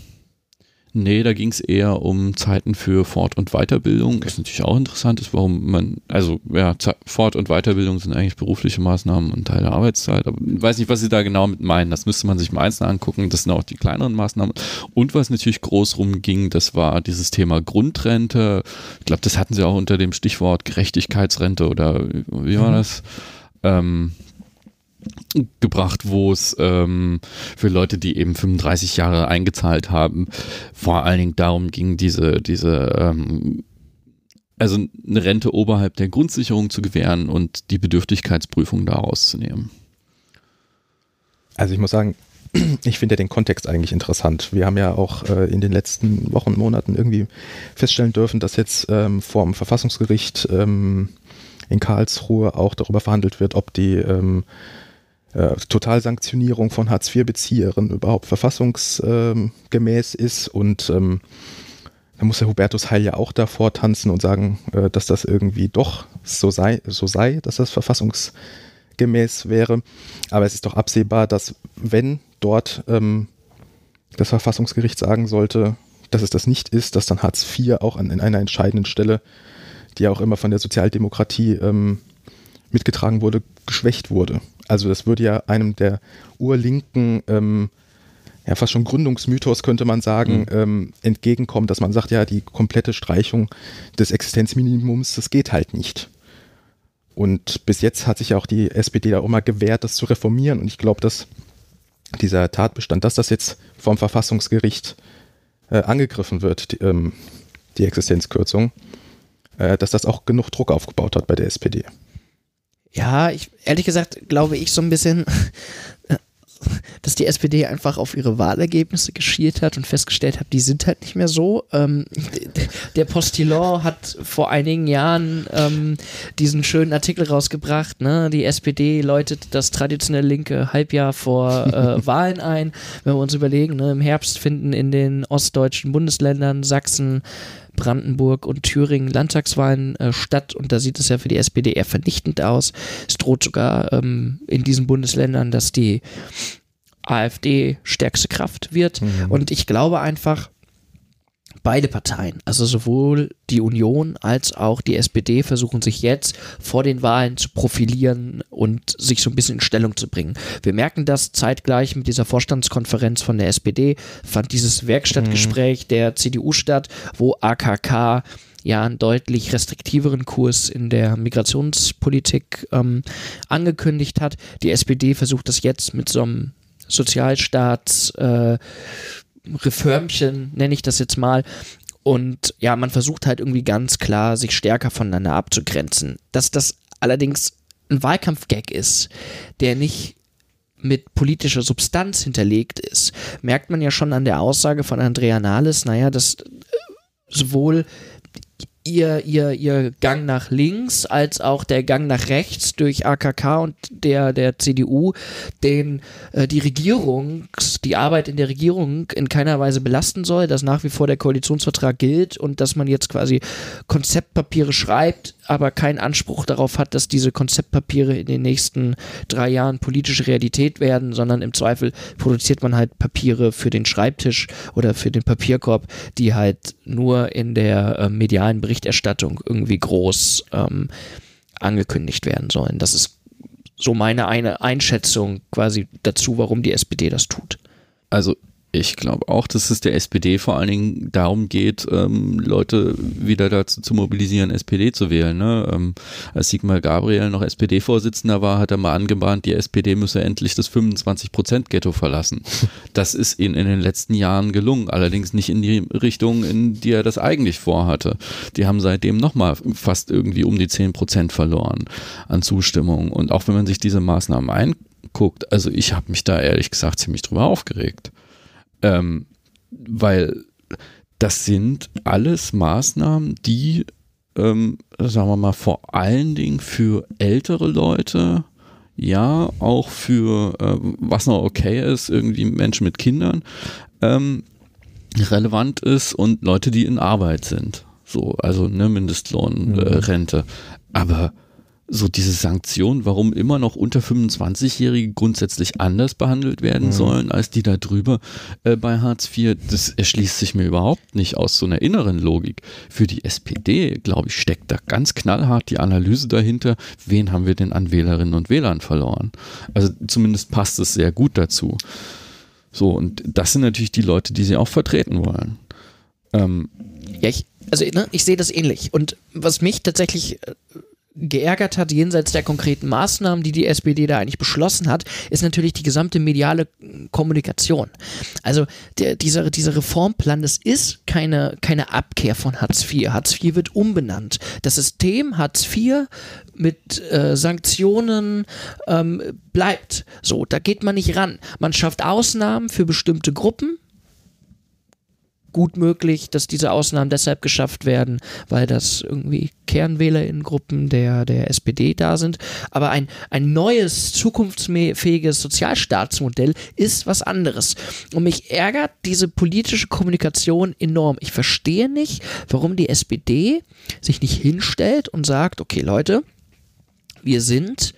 Speaker 1: Nee, da ging es eher um Zeiten für Fort- und Weiterbildung. Was natürlich auch interessant ist, warum man, also ja, Fort- und Weiterbildung sind eigentlich berufliche Maßnahmen und Teil der Arbeitszeit. Aber ich weiß nicht, was sie da genau mit meinen. Das müsste man sich mal einzeln angucken. Das sind auch die kleineren Maßnahmen. Und was natürlich groß rumging, das war dieses Thema Grundrente. Ich glaube, das hatten sie auch unter dem Stichwort Gerechtigkeitsrente oder wie war mhm. das? Ähm, gebracht, wo es ähm, für Leute, die eben 35 Jahre eingezahlt haben, vor allen Dingen darum ging, diese, diese ähm, also eine Rente oberhalb der Grundsicherung zu gewähren und die Bedürftigkeitsprüfung daraus zu nehmen.
Speaker 3: Also ich muss sagen, ich finde den Kontext eigentlich interessant. Wir haben ja auch äh, in den letzten Wochen, Monaten irgendwie feststellen dürfen, dass jetzt ähm, vor dem Verfassungsgericht ähm, in Karlsruhe auch darüber verhandelt wird, ob die ähm, äh, Totalsanktionierung von Hartz-IV-Bezieherinnen überhaupt verfassungsgemäß ist und ähm, da muss der Hubertus Heil ja auch davor tanzen und sagen, äh, dass das irgendwie doch so sei, so sei, dass das verfassungsgemäß wäre. Aber es ist doch absehbar, dass wenn dort ähm, das Verfassungsgericht sagen sollte, dass es das nicht ist, dass dann Hartz IV auch an, in einer entscheidenden Stelle, die ja auch immer von der Sozialdemokratie ähm, mitgetragen wurde, geschwächt wurde. Also das würde ja einem der urlinken, ähm, ja fast schon Gründungsmythos könnte man sagen, mhm. ähm, entgegenkommen, dass man sagt, ja, die komplette Streichung des Existenzminimums, das geht halt nicht. Und bis jetzt hat sich ja auch die SPD da auch immer gewehrt, das zu reformieren. Und ich glaube, dass dieser Tatbestand, dass das jetzt vom Verfassungsgericht äh, angegriffen wird, die, ähm, die Existenzkürzung, äh, dass das auch genug Druck aufgebaut hat bei der SPD.
Speaker 2: Ja, ich, ehrlich gesagt glaube ich so ein bisschen, dass die SPD einfach auf ihre Wahlergebnisse geschielt hat und festgestellt hat, die sind halt nicht mehr so. Ähm, der Postillon hat vor einigen Jahren ähm, diesen schönen Artikel rausgebracht, ne? die SPD läutet das traditionelle linke Halbjahr vor äh, Wahlen ein. Wenn wir uns überlegen, ne? im Herbst finden in den ostdeutschen Bundesländern Sachsen, Brandenburg und Thüringen Landtagswahlen äh, statt und da sieht es ja für die SPD eher vernichtend aus. Es droht sogar ähm, in diesen Bundesländern, dass die AfD stärkste Kraft wird mhm. und ich glaube einfach, beide Parteien, also sowohl die Union als auch die SPD, versuchen sich jetzt vor den Wahlen zu profilieren und sich so ein bisschen in Stellung zu bringen. Wir merken das zeitgleich mit dieser Vorstandskonferenz von der SPD, fand dieses Werkstattgespräch mhm. der CDU statt, wo AKK ja einen deutlich restriktiveren Kurs in der Migrationspolitik ähm, angekündigt hat. Die SPD versucht das jetzt mit so einem Sozialstaats äh, Reformchen, nenne ich das jetzt mal. Und ja, man versucht halt irgendwie ganz klar, sich stärker voneinander abzugrenzen. Dass das allerdings ein Wahlkampfgag ist, der nicht mit politischer Substanz hinterlegt ist, merkt man ja schon an der Aussage von Andrea Nahles, naja, dass äh, sowohl ihr, ihr, ihr Gang nach links als auch der Gang nach rechts durch AKK und der, der CDU, den äh, die Regierung, die Arbeit in der Regierung in keiner Weise belasten soll, dass nach wie vor der Koalitionsvertrag gilt und dass man jetzt quasi Konzeptpapiere schreibt, aber keinen Anspruch darauf hat, dass diese Konzeptpapiere in den nächsten drei Jahren politische Realität werden, sondern im Zweifel produziert man halt Papiere für den Schreibtisch oder für den Papierkorb, die halt nur in der äh, medialen Berichterstattung irgendwie groß ähm, angekündigt werden sollen. Das ist so meine eine Einschätzung quasi dazu, warum die SPD das tut.
Speaker 1: Also ich glaube auch, dass es der SPD vor allen Dingen darum geht, ähm, Leute wieder dazu zu mobilisieren, SPD zu wählen. Ne? Ähm, als Sigmar Gabriel noch SPD-Vorsitzender war, hat er mal angebahnt, die SPD müsse endlich das 25-Prozent-Ghetto verlassen. Das ist ihnen in den letzten Jahren gelungen, allerdings nicht in die Richtung, in die er das eigentlich vorhatte. Die haben seitdem nochmal fast irgendwie um die 10 Prozent verloren an Zustimmung. Und auch wenn man sich diese Maßnahmen einguckt, also ich habe mich da ehrlich gesagt ziemlich drüber aufgeregt. Ähm, weil das sind alles Maßnahmen, die, ähm, sagen wir mal, vor allen Dingen für ältere Leute, ja, auch für, äh, was noch okay ist, irgendwie Menschen mit Kindern, ähm, relevant ist und Leute, die in Arbeit sind. So, also eine Mindestlohnrente. Äh, mhm. Aber so diese Sanktionen, warum immer noch unter 25-Jährige grundsätzlich anders behandelt werden mhm. sollen als die da drüber äh, bei Hartz IV, das erschließt sich mir überhaupt nicht aus so einer inneren Logik. Für die SPD, glaube ich, steckt da ganz knallhart die Analyse dahinter, wen haben wir denn an Wählerinnen und Wählern verloren. Also zumindest passt es sehr gut dazu. So, und das sind natürlich die Leute, die sie auch vertreten wollen.
Speaker 2: Ähm, ja, ich, also ne, ich sehe das ähnlich. Und was mich tatsächlich äh, geärgert hat, jenseits der konkreten Maßnahmen, die die SPD da eigentlich beschlossen hat, ist natürlich die gesamte mediale Kommunikation. Also der, dieser, dieser Reformplan, das ist keine, keine Abkehr von Hartz IV. Hartz IV wird umbenannt. Das System Hartz IV mit äh, Sanktionen ähm, bleibt. So, da geht man nicht ran. Man schafft Ausnahmen für bestimmte Gruppen, gut möglich, dass diese Ausnahmen deshalb geschafft werden, weil das irgendwie KernwählerInnengruppen der, der SPD da sind. Aber ein, ein neues, zukunftsfähiges Sozialstaatsmodell ist was anderes. Und mich ärgert diese politische Kommunikation enorm. Ich verstehe nicht, warum die SPD sich nicht hinstellt und sagt, okay Leute, wir sind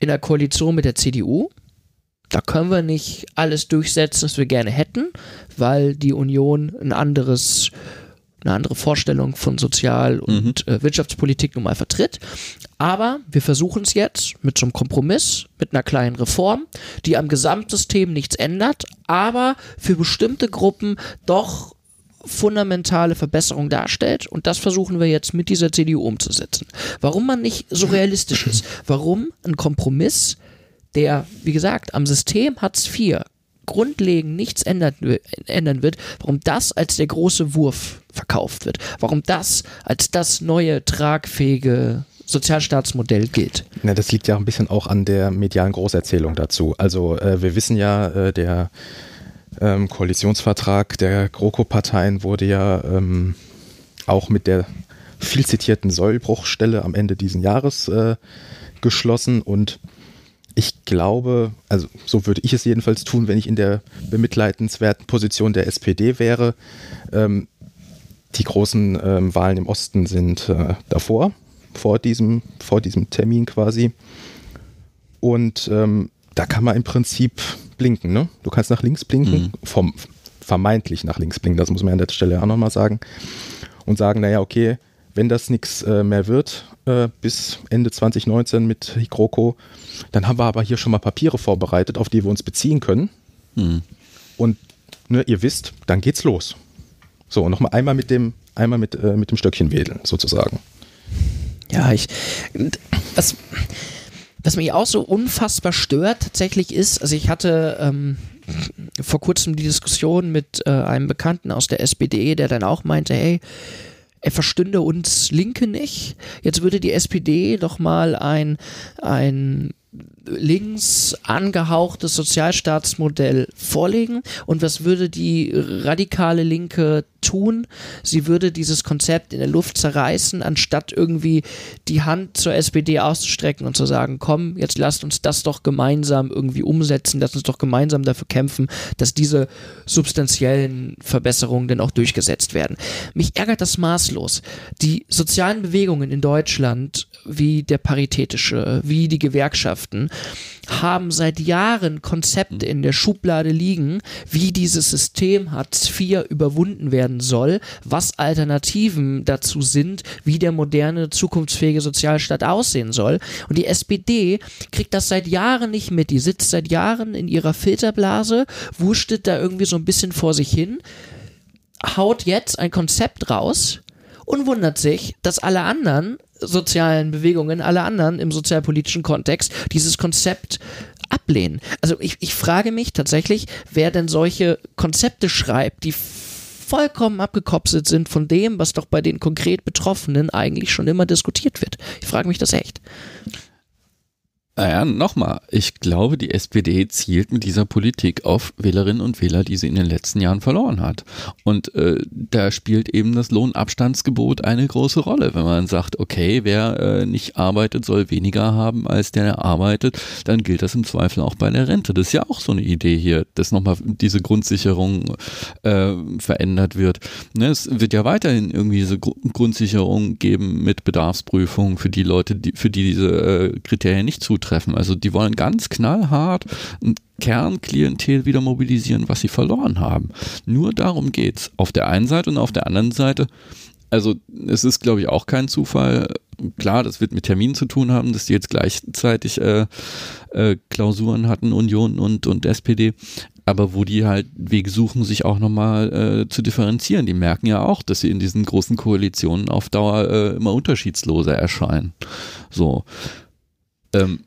Speaker 2: in der Koalition mit der CDU, da können wir nicht alles durchsetzen, was wir gerne hätten, weil die Union ein anderes, eine andere Vorstellung von Sozial- und mhm. äh, Wirtschaftspolitik nun mal vertritt. Aber wir versuchen es jetzt mit so einem Kompromiss, mit einer kleinen Reform, die am Gesamtsystem nichts ändert, aber für bestimmte Gruppen doch fundamentale Verbesserung darstellt und das versuchen wir jetzt mit dieser CDU umzusetzen. Warum man nicht so realistisch ist, warum ein Kompromiss der, wie gesagt, am System Hartz IV grundlegend nichts ändern, ändern wird, warum das als der große Wurf verkauft wird, warum das als das neue tragfähige Sozialstaatsmodell gilt.
Speaker 3: Na, das liegt ja ein bisschen auch an der medialen Großerzählung dazu. Also äh, wir wissen ja, äh, der ähm, Koalitionsvertrag der GroKo-Parteien wurde ja ähm, auch mit der viel zitierten Sollbruchstelle am Ende dieses Jahres äh, geschlossen und ich glaube, also so würde ich es jedenfalls tun, wenn ich in der bemitleidenswerten Position der SPD wäre. Ähm, die großen ähm, Wahlen im Osten sind äh, davor, vor diesem, vor diesem Termin quasi. Und ähm, da kann man im Prinzip blinken. Ne? Du kannst nach links blinken, mhm. vom, vermeintlich nach links blinken, das muss man an der Stelle auch nochmal sagen. Und sagen, naja, okay, wenn das nichts äh, mehr wird äh, bis Ende 2019 mit Hikroko, dann haben wir aber hier schon mal Papiere vorbereitet, auf die wir uns beziehen können. Mhm. Und ne, ihr wisst, dann geht's los. So, und nochmal einmal mit dem, einmal mit, äh, mit dem Stöckchen wedeln, sozusagen.
Speaker 2: Ja, ich. Was, was mich auch so unfassbar stört, tatsächlich ist, also ich hatte. Ähm, vor kurzem die Diskussion mit äh, einem Bekannten aus der SPD, der dann auch meinte, hey, er verstünde uns Linke nicht. Jetzt würde die SPD doch mal ein, ein links angehauchtes Sozialstaatsmodell vorlegen und was würde die radikale Linke tun? Sie würde dieses Konzept in der Luft zerreißen, anstatt irgendwie die Hand zur SPD auszustrecken und zu sagen, komm, jetzt lasst uns das doch gemeinsam irgendwie umsetzen, lasst uns doch gemeinsam dafür kämpfen, dass diese substanziellen Verbesserungen denn auch durchgesetzt werden. Mich ärgert das maßlos. Die sozialen Bewegungen in Deutschland, wie der Paritätische, wie die Gewerkschaften, haben seit Jahren Konzepte in der Schublade liegen, wie dieses System Hartz IV überwunden werden soll, was Alternativen dazu sind, wie der moderne, zukunftsfähige Sozialstaat aussehen soll. Und die SPD kriegt das seit Jahren nicht mit. Die sitzt seit Jahren in ihrer Filterblase, wurstet da irgendwie so ein bisschen vor sich hin, haut jetzt ein Konzept raus und wundert sich, dass alle anderen sozialen Bewegungen, alle anderen im sozialpolitischen Kontext dieses Konzept ablehnen. Also ich, ich frage mich tatsächlich, wer denn solche Konzepte schreibt, die vollkommen abgekopselt sind von dem, was doch bei den konkret Betroffenen eigentlich schon immer diskutiert wird. Ich frage mich das echt.
Speaker 1: Naja, nochmal, ich glaube, die SPD zielt mit dieser Politik auf Wählerinnen und Wähler, die sie in den letzten Jahren verloren hat. Und äh, da spielt eben das Lohnabstandsgebot eine große Rolle. Wenn man sagt, okay, wer äh, nicht arbeitet, soll weniger haben, als der arbeitet, dann gilt das im Zweifel auch bei der Rente. Das ist ja auch so eine Idee hier, dass nochmal diese Grundsicherung äh, verändert wird. Ne, es wird ja weiterhin irgendwie diese Gru Grundsicherung geben mit Bedarfsprüfung für die Leute, die, für die diese äh, Kriterien nicht zutreffen treffen. Also die wollen ganz knallhart ein Kernklientel wieder mobilisieren, was sie verloren haben. Nur darum geht es. Auf der einen Seite und auf der anderen Seite also es ist, glaube ich, auch kein Zufall. Klar, das wird mit Terminen zu tun haben, dass die jetzt gleichzeitig äh, äh, Klausuren hatten, Union und, und SPD. Aber wo die halt Wege suchen, sich auch nochmal äh, zu differenzieren. Die merken ja auch, dass sie in diesen großen Koalitionen auf Dauer äh, immer unterschiedsloser erscheinen. So. Ähm,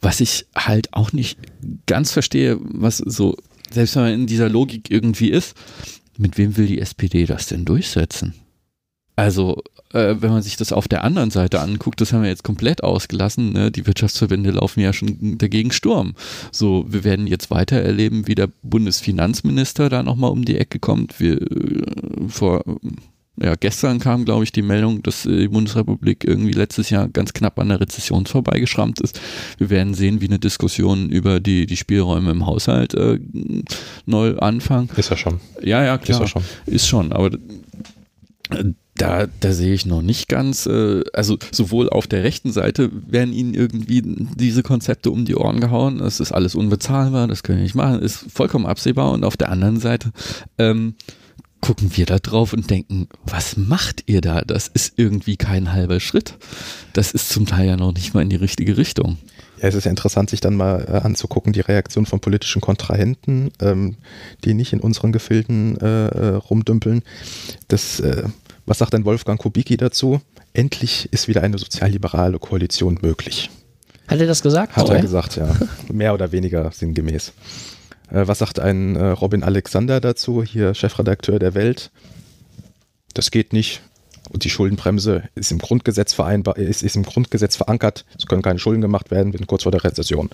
Speaker 1: was ich halt auch nicht ganz verstehe, was so, selbst wenn man in dieser Logik irgendwie ist, mit wem will die SPD das denn durchsetzen? Also, äh, wenn man sich das auf der anderen Seite anguckt, das haben wir jetzt komplett ausgelassen. Ne? Die Wirtschaftsverbände laufen ja schon dagegen Sturm. So, wir werden jetzt weiter erleben, wie der Bundesfinanzminister da nochmal um die Ecke kommt. Wir, äh, vor ja, gestern kam, glaube ich, die Meldung, dass äh, die Bundesrepublik irgendwie letztes Jahr ganz knapp an der Rezession vorbeigeschrammt ist. Wir werden sehen, wie eine Diskussion über die, die Spielräume im Haushalt äh, neu anfangen.
Speaker 3: Ist ja schon.
Speaker 1: Ja, ja, klar. Ist, ja schon. ist schon, aber äh, da, da sehe ich noch nicht ganz, äh, also sowohl auf der rechten Seite werden ihnen irgendwie diese Konzepte um die Ohren gehauen, das ist alles unbezahlbar, das können wir nicht machen, ist vollkommen absehbar und auf der anderen Seite ähm, gucken wir da drauf und denken, was macht ihr da? Das ist irgendwie kein halber Schritt. Das ist zum Teil ja noch nicht mal in die richtige Richtung.
Speaker 3: Ja, es ist ja interessant, sich dann mal äh, anzugucken, die Reaktion von politischen Kontrahenten, ähm, die nicht in unseren Gefilden äh, äh, rumdümpeln. Das, äh, was sagt denn Wolfgang Kubicki dazu? Endlich ist wieder eine sozialliberale Koalition möglich.
Speaker 2: Hat er das gesagt?
Speaker 3: Hat oh, er gesagt, ja. Mehr oder weniger sinngemäß. Äh, was sagt ein äh, Robin Alexander dazu, hier Chefredakteur der Welt? Das geht nicht. Und die Schuldenbremse ist im Grundgesetz vereinbar, ist, ist im Grundgesetz verankert. Es können keine Schulden gemacht werden, wir sind kurz vor der Rezession.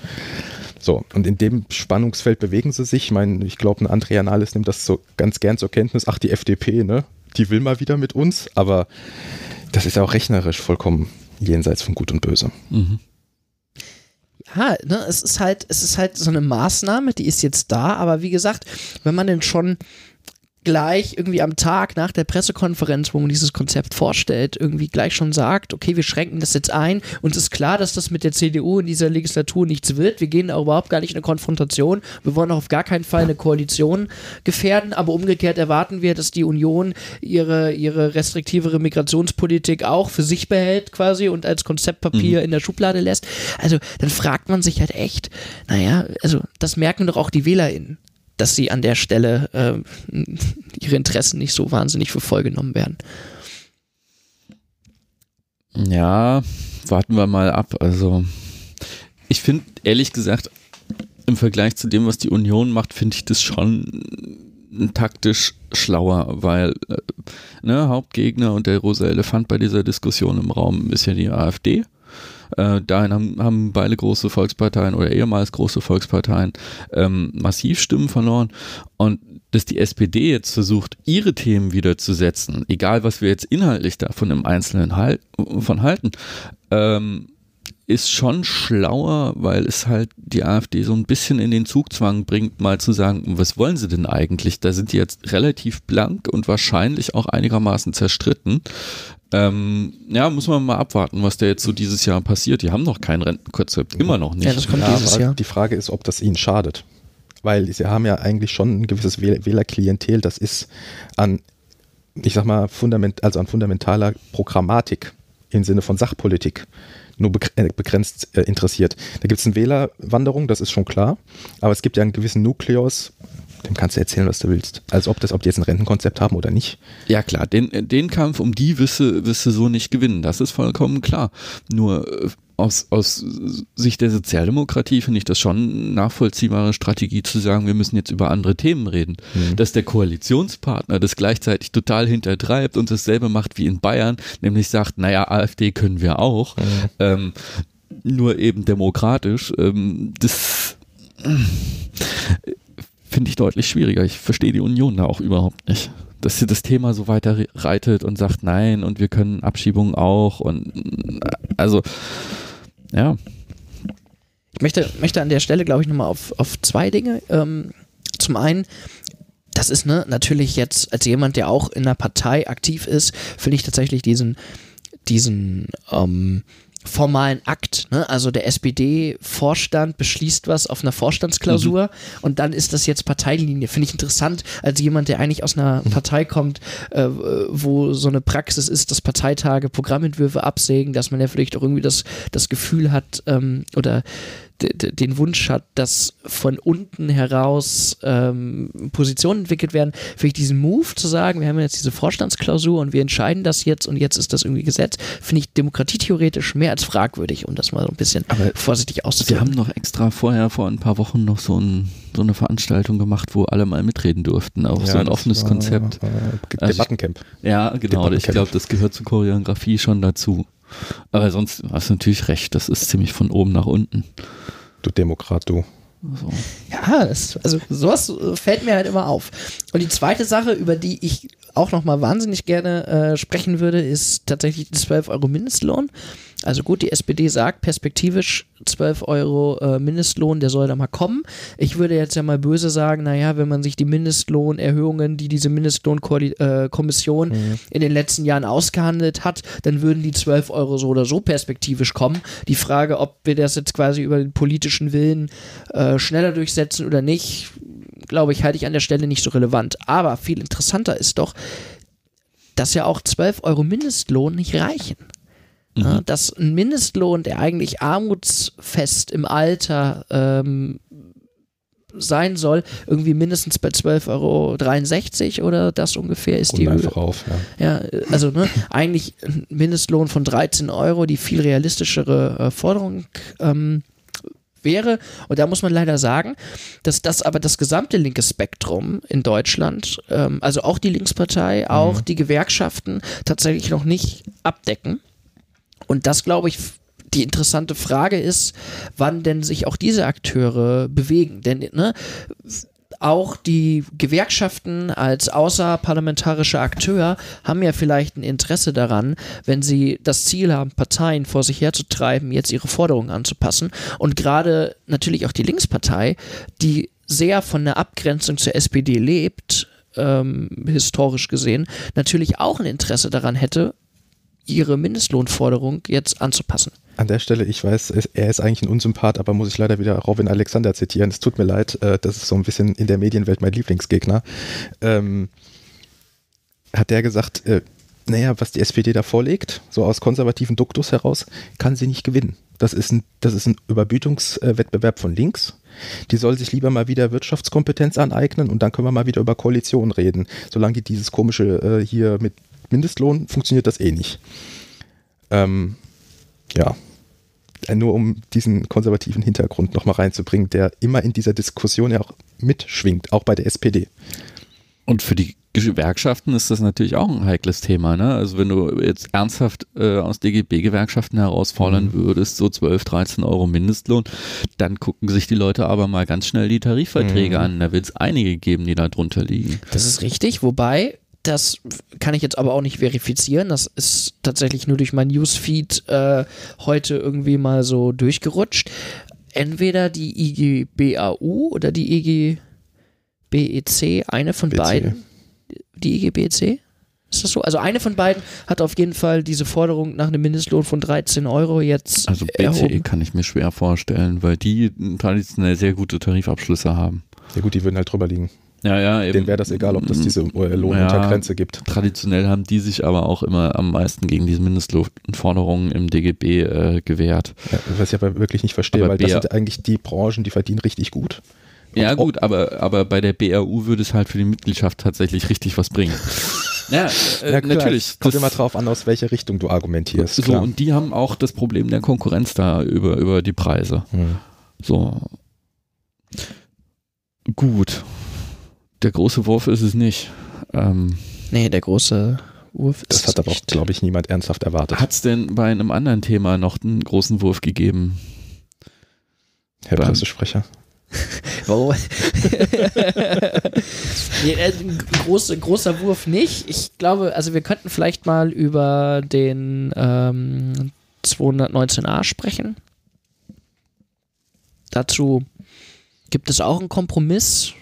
Speaker 3: So, und in dem Spannungsfeld bewegen sie sich. Ich meine, ich glaube, ein Andrea Nahles nimmt das so ganz gern zur Kenntnis. Ach, die FDP, ne? Die will mal wieder mit uns, aber das ist ja auch rechnerisch vollkommen jenseits von Gut und Böse. Mhm
Speaker 2: ja, ne, es ist halt, es ist halt so eine Maßnahme, die ist jetzt da, aber wie gesagt, wenn man denn schon gleich irgendwie am Tag nach der Pressekonferenz, wo man dieses Konzept vorstellt, irgendwie gleich schon sagt, okay, wir schränken das jetzt ein. Uns ist klar, dass das mit der CDU in dieser Legislatur nichts wird. Wir gehen auch überhaupt gar nicht in eine Konfrontation. Wir wollen auch auf gar keinen Fall eine Koalition gefährden, aber umgekehrt erwarten wir, dass die Union ihre, ihre restriktivere Migrationspolitik auch für sich behält quasi und als Konzeptpapier mhm. in der Schublade lässt. Also dann fragt man sich halt echt, naja, also das merken doch auch die WählerInnen dass sie an der Stelle äh, ihre Interessen nicht so wahnsinnig für voll genommen werden.
Speaker 1: Ja, warten wir mal ab. Also, ich finde ehrlich gesagt, im Vergleich zu dem, was die Union macht, finde ich das schon taktisch schlauer, weil äh, ne, Hauptgegner und der rosa Elefant bei dieser Diskussion im Raum ist ja die AfD. Äh, dahin haben, haben beide große Volksparteien oder ehemals große Volksparteien ähm, massiv Stimmen verloren. Und dass die SPD jetzt versucht, ihre Themen wieder zu setzen, egal was wir jetzt inhaltlich davon im Einzelnen halt, von halten, ähm, ist schon schlauer, weil es halt die AfD so ein bisschen in den Zugzwang bringt, mal zu sagen, was wollen sie denn eigentlich? Da sind die jetzt relativ blank und wahrscheinlich auch einigermaßen zerstritten. Ähm, ja, muss man mal abwarten, was da jetzt so dieses Jahr passiert. Die haben noch kein Rentenkonzept, immer noch nicht. Ja,
Speaker 3: das kommt ja, dieses Jahr. Die Frage ist, ob das ihnen schadet. Weil sie haben ja eigentlich schon ein gewisses Wählerklientel, das ist an, ich sag mal, fundament, also an fundamentaler Programmatik im Sinne von Sachpolitik nur äh, begrenzt äh, interessiert. Da gibt es eine Wählerwanderung, das ist schon klar, aber es gibt ja einen gewissen Nukleus, dem kannst du erzählen, was du willst. Als ob das, ob die jetzt ein Rentenkonzept haben oder nicht.
Speaker 1: Ja, klar, den, den Kampf um die wirst du, wirst du so nicht gewinnen. Das ist vollkommen klar. Nur äh, aus, aus Sicht der Sozialdemokratie finde ich das schon eine nachvollziehbare Strategie zu sagen, wir müssen jetzt über andere Themen reden. Mhm. Dass der Koalitionspartner das gleichzeitig total hintertreibt und dasselbe macht wie in Bayern, nämlich sagt, naja, AfD können wir auch. Mhm. Ähm, nur eben demokratisch. Ähm, das finde ich deutlich schwieriger. Ich verstehe die Union da auch überhaupt nicht. Dass sie das Thema so weiter reitet und sagt, nein, und wir können Abschiebungen auch und also ja.
Speaker 2: Ich möchte, möchte an der Stelle, glaube ich, nochmal auf, auf zwei Dinge. Ähm, zum einen, das ist ne, natürlich jetzt als jemand, der auch in einer Partei aktiv ist, finde ich tatsächlich diesen, diesen ähm, formalen Akt. Ne? Also der SPD-Vorstand beschließt was auf einer Vorstandsklausur mhm. und dann ist das jetzt Parteilinie. Finde ich interessant, als jemand, der eigentlich aus einer mhm. Partei kommt, äh, wo so eine Praxis ist, dass Parteitage Programmentwürfe absägen, dass man ja vielleicht auch irgendwie das, das Gefühl hat ähm, oder den Wunsch hat, dass von unten heraus ähm, Positionen entwickelt werden, vielleicht diesen Move zu sagen, wir haben jetzt diese Vorstandsklausur und wir entscheiden das jetzt und jetzt ist das irgendwie Gesetz, finde ich demokratietheoretisch mehr als fragwürdig, um das mal so ein bisschen Aber vorsichtig auszudrücken.
Speaker 1: Sie haben noch extra vorher, vor ein paar Wochen, noch so, ein, so eine Veranstaltung gemacht, wo alle mal mitreden durften, auch ja, so ein offenes war, Konzept.
Speaker 3: Äh, also Debattencamp.
Speaker 1: ja, genau, Debattencamp. ich glaube, das gehört zur Choreografie schon dazu. Aber sonst hast du natürlich recht, das ist ziemlich von oben nach unten.
Speaker 3: Du Demokrat, du.
Speaker 2: So. Ja, das, also sowas fällt mir halt immer auf. Und die zweite Sache, über die ich auch nochmal wahnsinnig gerne äh, sprechen würde, ist tatsächlich die 12 Euro Mindestlohn. Also gut, die SPD sagt perspektivisch 12 Euro äh, Mindestlohn, der soll da mal kommen. Ich würde jetzt ja mal böse sagen, naja, wenn man sich die Mindestlohnerhöhungen, die diese Mindestlohnkommission äh, mhm. in den letzten Jahren ausgehandelt hat, dann würden die 12 Euro so oder so perspektivisch kommen. Die Frage, ob wir das jetzt quasi über den politischen Willen äh, schneller durchsetzen oder nicht, glaube ich, halte ich an der Stelle nicht so relevant. Aber viel interessanter ist doch, dass ja auch 12 Euro Mindestlohn nicht reichen. Mhm. Dass ein Mindestlohn, der eigentlich armutsfest im Alter ähm, sein soll, irgendwie mindestens bei 12,63 Euro oder das ungefähr ist die
Speaker 3: Höhe. Auf,
Speaker 2: ja. ja, also ne, eigentlich ein Mindestlohn von 13 Euro, die viel realistischere äh, Forderung ähm, wäre. Und da muss man leider sagen, dass das aber das gesamte linke Spektrum in Deutschland, ähm, also auch die Linkspartei, auch mhm. die Gewerkschaften tatsächlich noch nicht abdecken. Und das, glaube ich, die interessante Frage ist, wann denn sich auch diese Akteure bewegen. Denn ne, auch die Gewerkschaften als außerparlamentarischer Akteur haben ja vielleicht ein Interesse daran, wenn sie das Ziel haben, Parteien vor sich herzutreiben, jetzt ihre Forderungen anzupassen. Und gerade natürlich auch die Linkspartei, die sehr von der Abgrenzung zur SPD lebt, ähm, historisch gesehen, natürlich auch ein Interesse daran hätte, ihre Mindestlohnforderung jetzt anzupassen.
Speaker 3: An der Stelle, ich weiß, er ist eigentlich ein Unsympath, aber muss ich leider wieder Robin Alexander zitieren. Es tut mir leid, äh, das ist so ein bisschen in der Medienwelt mein Lieblingsgegner. Ähm, hat der gesagt, äh, naja, was die SPD da vorlegt, so aus konservativen Duktus heraus, kann sie nicht gewinnen. Das ist ein, das ist ein Überbütungswettbewerb von links. Die soll sich lieber mal wieder Wirtschaftskompetenz aneignen und dann können wir mal wieder über Koalitionen reden. Solange die dieses komische äh, hier mit Mindestlohn funktioniert das eh nicht. Ähm, ja, äh, nur um diesen konservativen Hintergrund nochmal reinzubringen, der immer in dieser Diskussion ja auch mitschwingt, auch bei der SPD.
Speaker 1: Und für die Gewerkschaften ist das natürlich auch ein heikles Thema. Ne? Also wenn du jetzt ernsthaft äh, aus DGB-Gewerkschaften herausfordern mhm. würdest, so 12, 13 Euro Mindestlohn, dann gucken sich die Leute aber mal ganz schnell die Tarifverträge mhm. an. Da wird es einige geben, die da drunter liegen.
Speaker 2: Das ist richtig, wobei das kann ich jetzt aber auch nicht verifizieren. Das ist tatsächlich nur durch mein Newsfeed äh, heute irgendwie mal so durchgerutscht. Entweder die IGBAU oder die IGBEC, eine von BC. beiden. Die IGBEC? Ist das so? Also eine von beiden hat auf jeden Fall diese Forderung nach einem Mindestlohn von 13 Euro jetzt.
Speaker 1: Also BCE erhoben. kann ich mir schwer vorstellen, weil die traditionell sehr gute Tarifabschlüsse haben.
Speaker 3: Ja gut, die würden halt drüber liegen.
Speaker 1: Ja, ja, eben.
Speaker 3: Denen wäre das egal, ob das diese äh, Lohnuntergrenze ja, gibt.
Speaker 1: Traditionell haben die sich aber auch immer am meisten gegen diese Mindestlohnforderungen im DGB äh, gewehrt.
Speaker 3: Ja, was ich aber wirklich nicht verstehe, aber weil das sind eigentlich die Branchen, die verdienen richtig gut.
Speaker 1: Und ja, gut, aber, aber bei der BRU würde es halt für die Mitgliedschaft tatsächlich richtig was bringen.
Speaker 3: ja, äh, ja natürlich. Kommt immer drauf an, aus welcher Richtung du argumentierst.
Speaker 1: So, klar. und die haben auch das Problem der Konkurrenz da über, über die Preise. Hm. So. Gut der große Wurf ist es nicht. Ähm,
Speaker 2: nee, der große Wurf
Speaker 3: ist Das hat aber auch, glaube ich, niemand ernsthaft erwartet.
Speaker 1: Hat es denn bei einem anderen Thema noch einen großen Wurf gegeben?
Speaker 3: Herr Pressesprecher.
Speaker 2: Warum? nee, äh, ein groß, großer Wurf nicht. Ich glaube, also wir könnten vielleicht mal über den ähm, 219a sprechen. Dazu gibt es auch einen Kompromiss.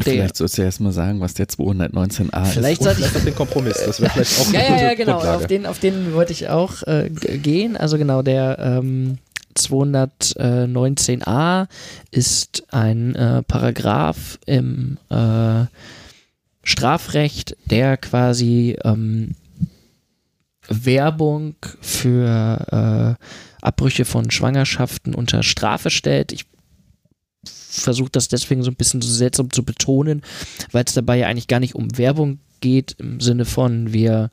Speaker 1: Vielleicht sollst du ja erstmal sagen, was der 219a
Speaker 2: vielleicht ist. Sollte ich
Speaker 3: den Kompromiss, das wäre vielleicht auch
Speaker 2: Ja, ja, ja, genau. Auf den, auf den wollte ich auch äh, gehen. Also genau, der ähm, 219a ist ein äh, Paragraph im äh, Strafrecht, der quasi ähm, Werbung für äh, Abbrüche von Schwangerschaften unter Strafe stellt. Ich versuche das deswegen so ein bisschen so seltsam zu betonen, weil es dabei ja eigentlich gar nicht um Werbung geht im Sinne von wir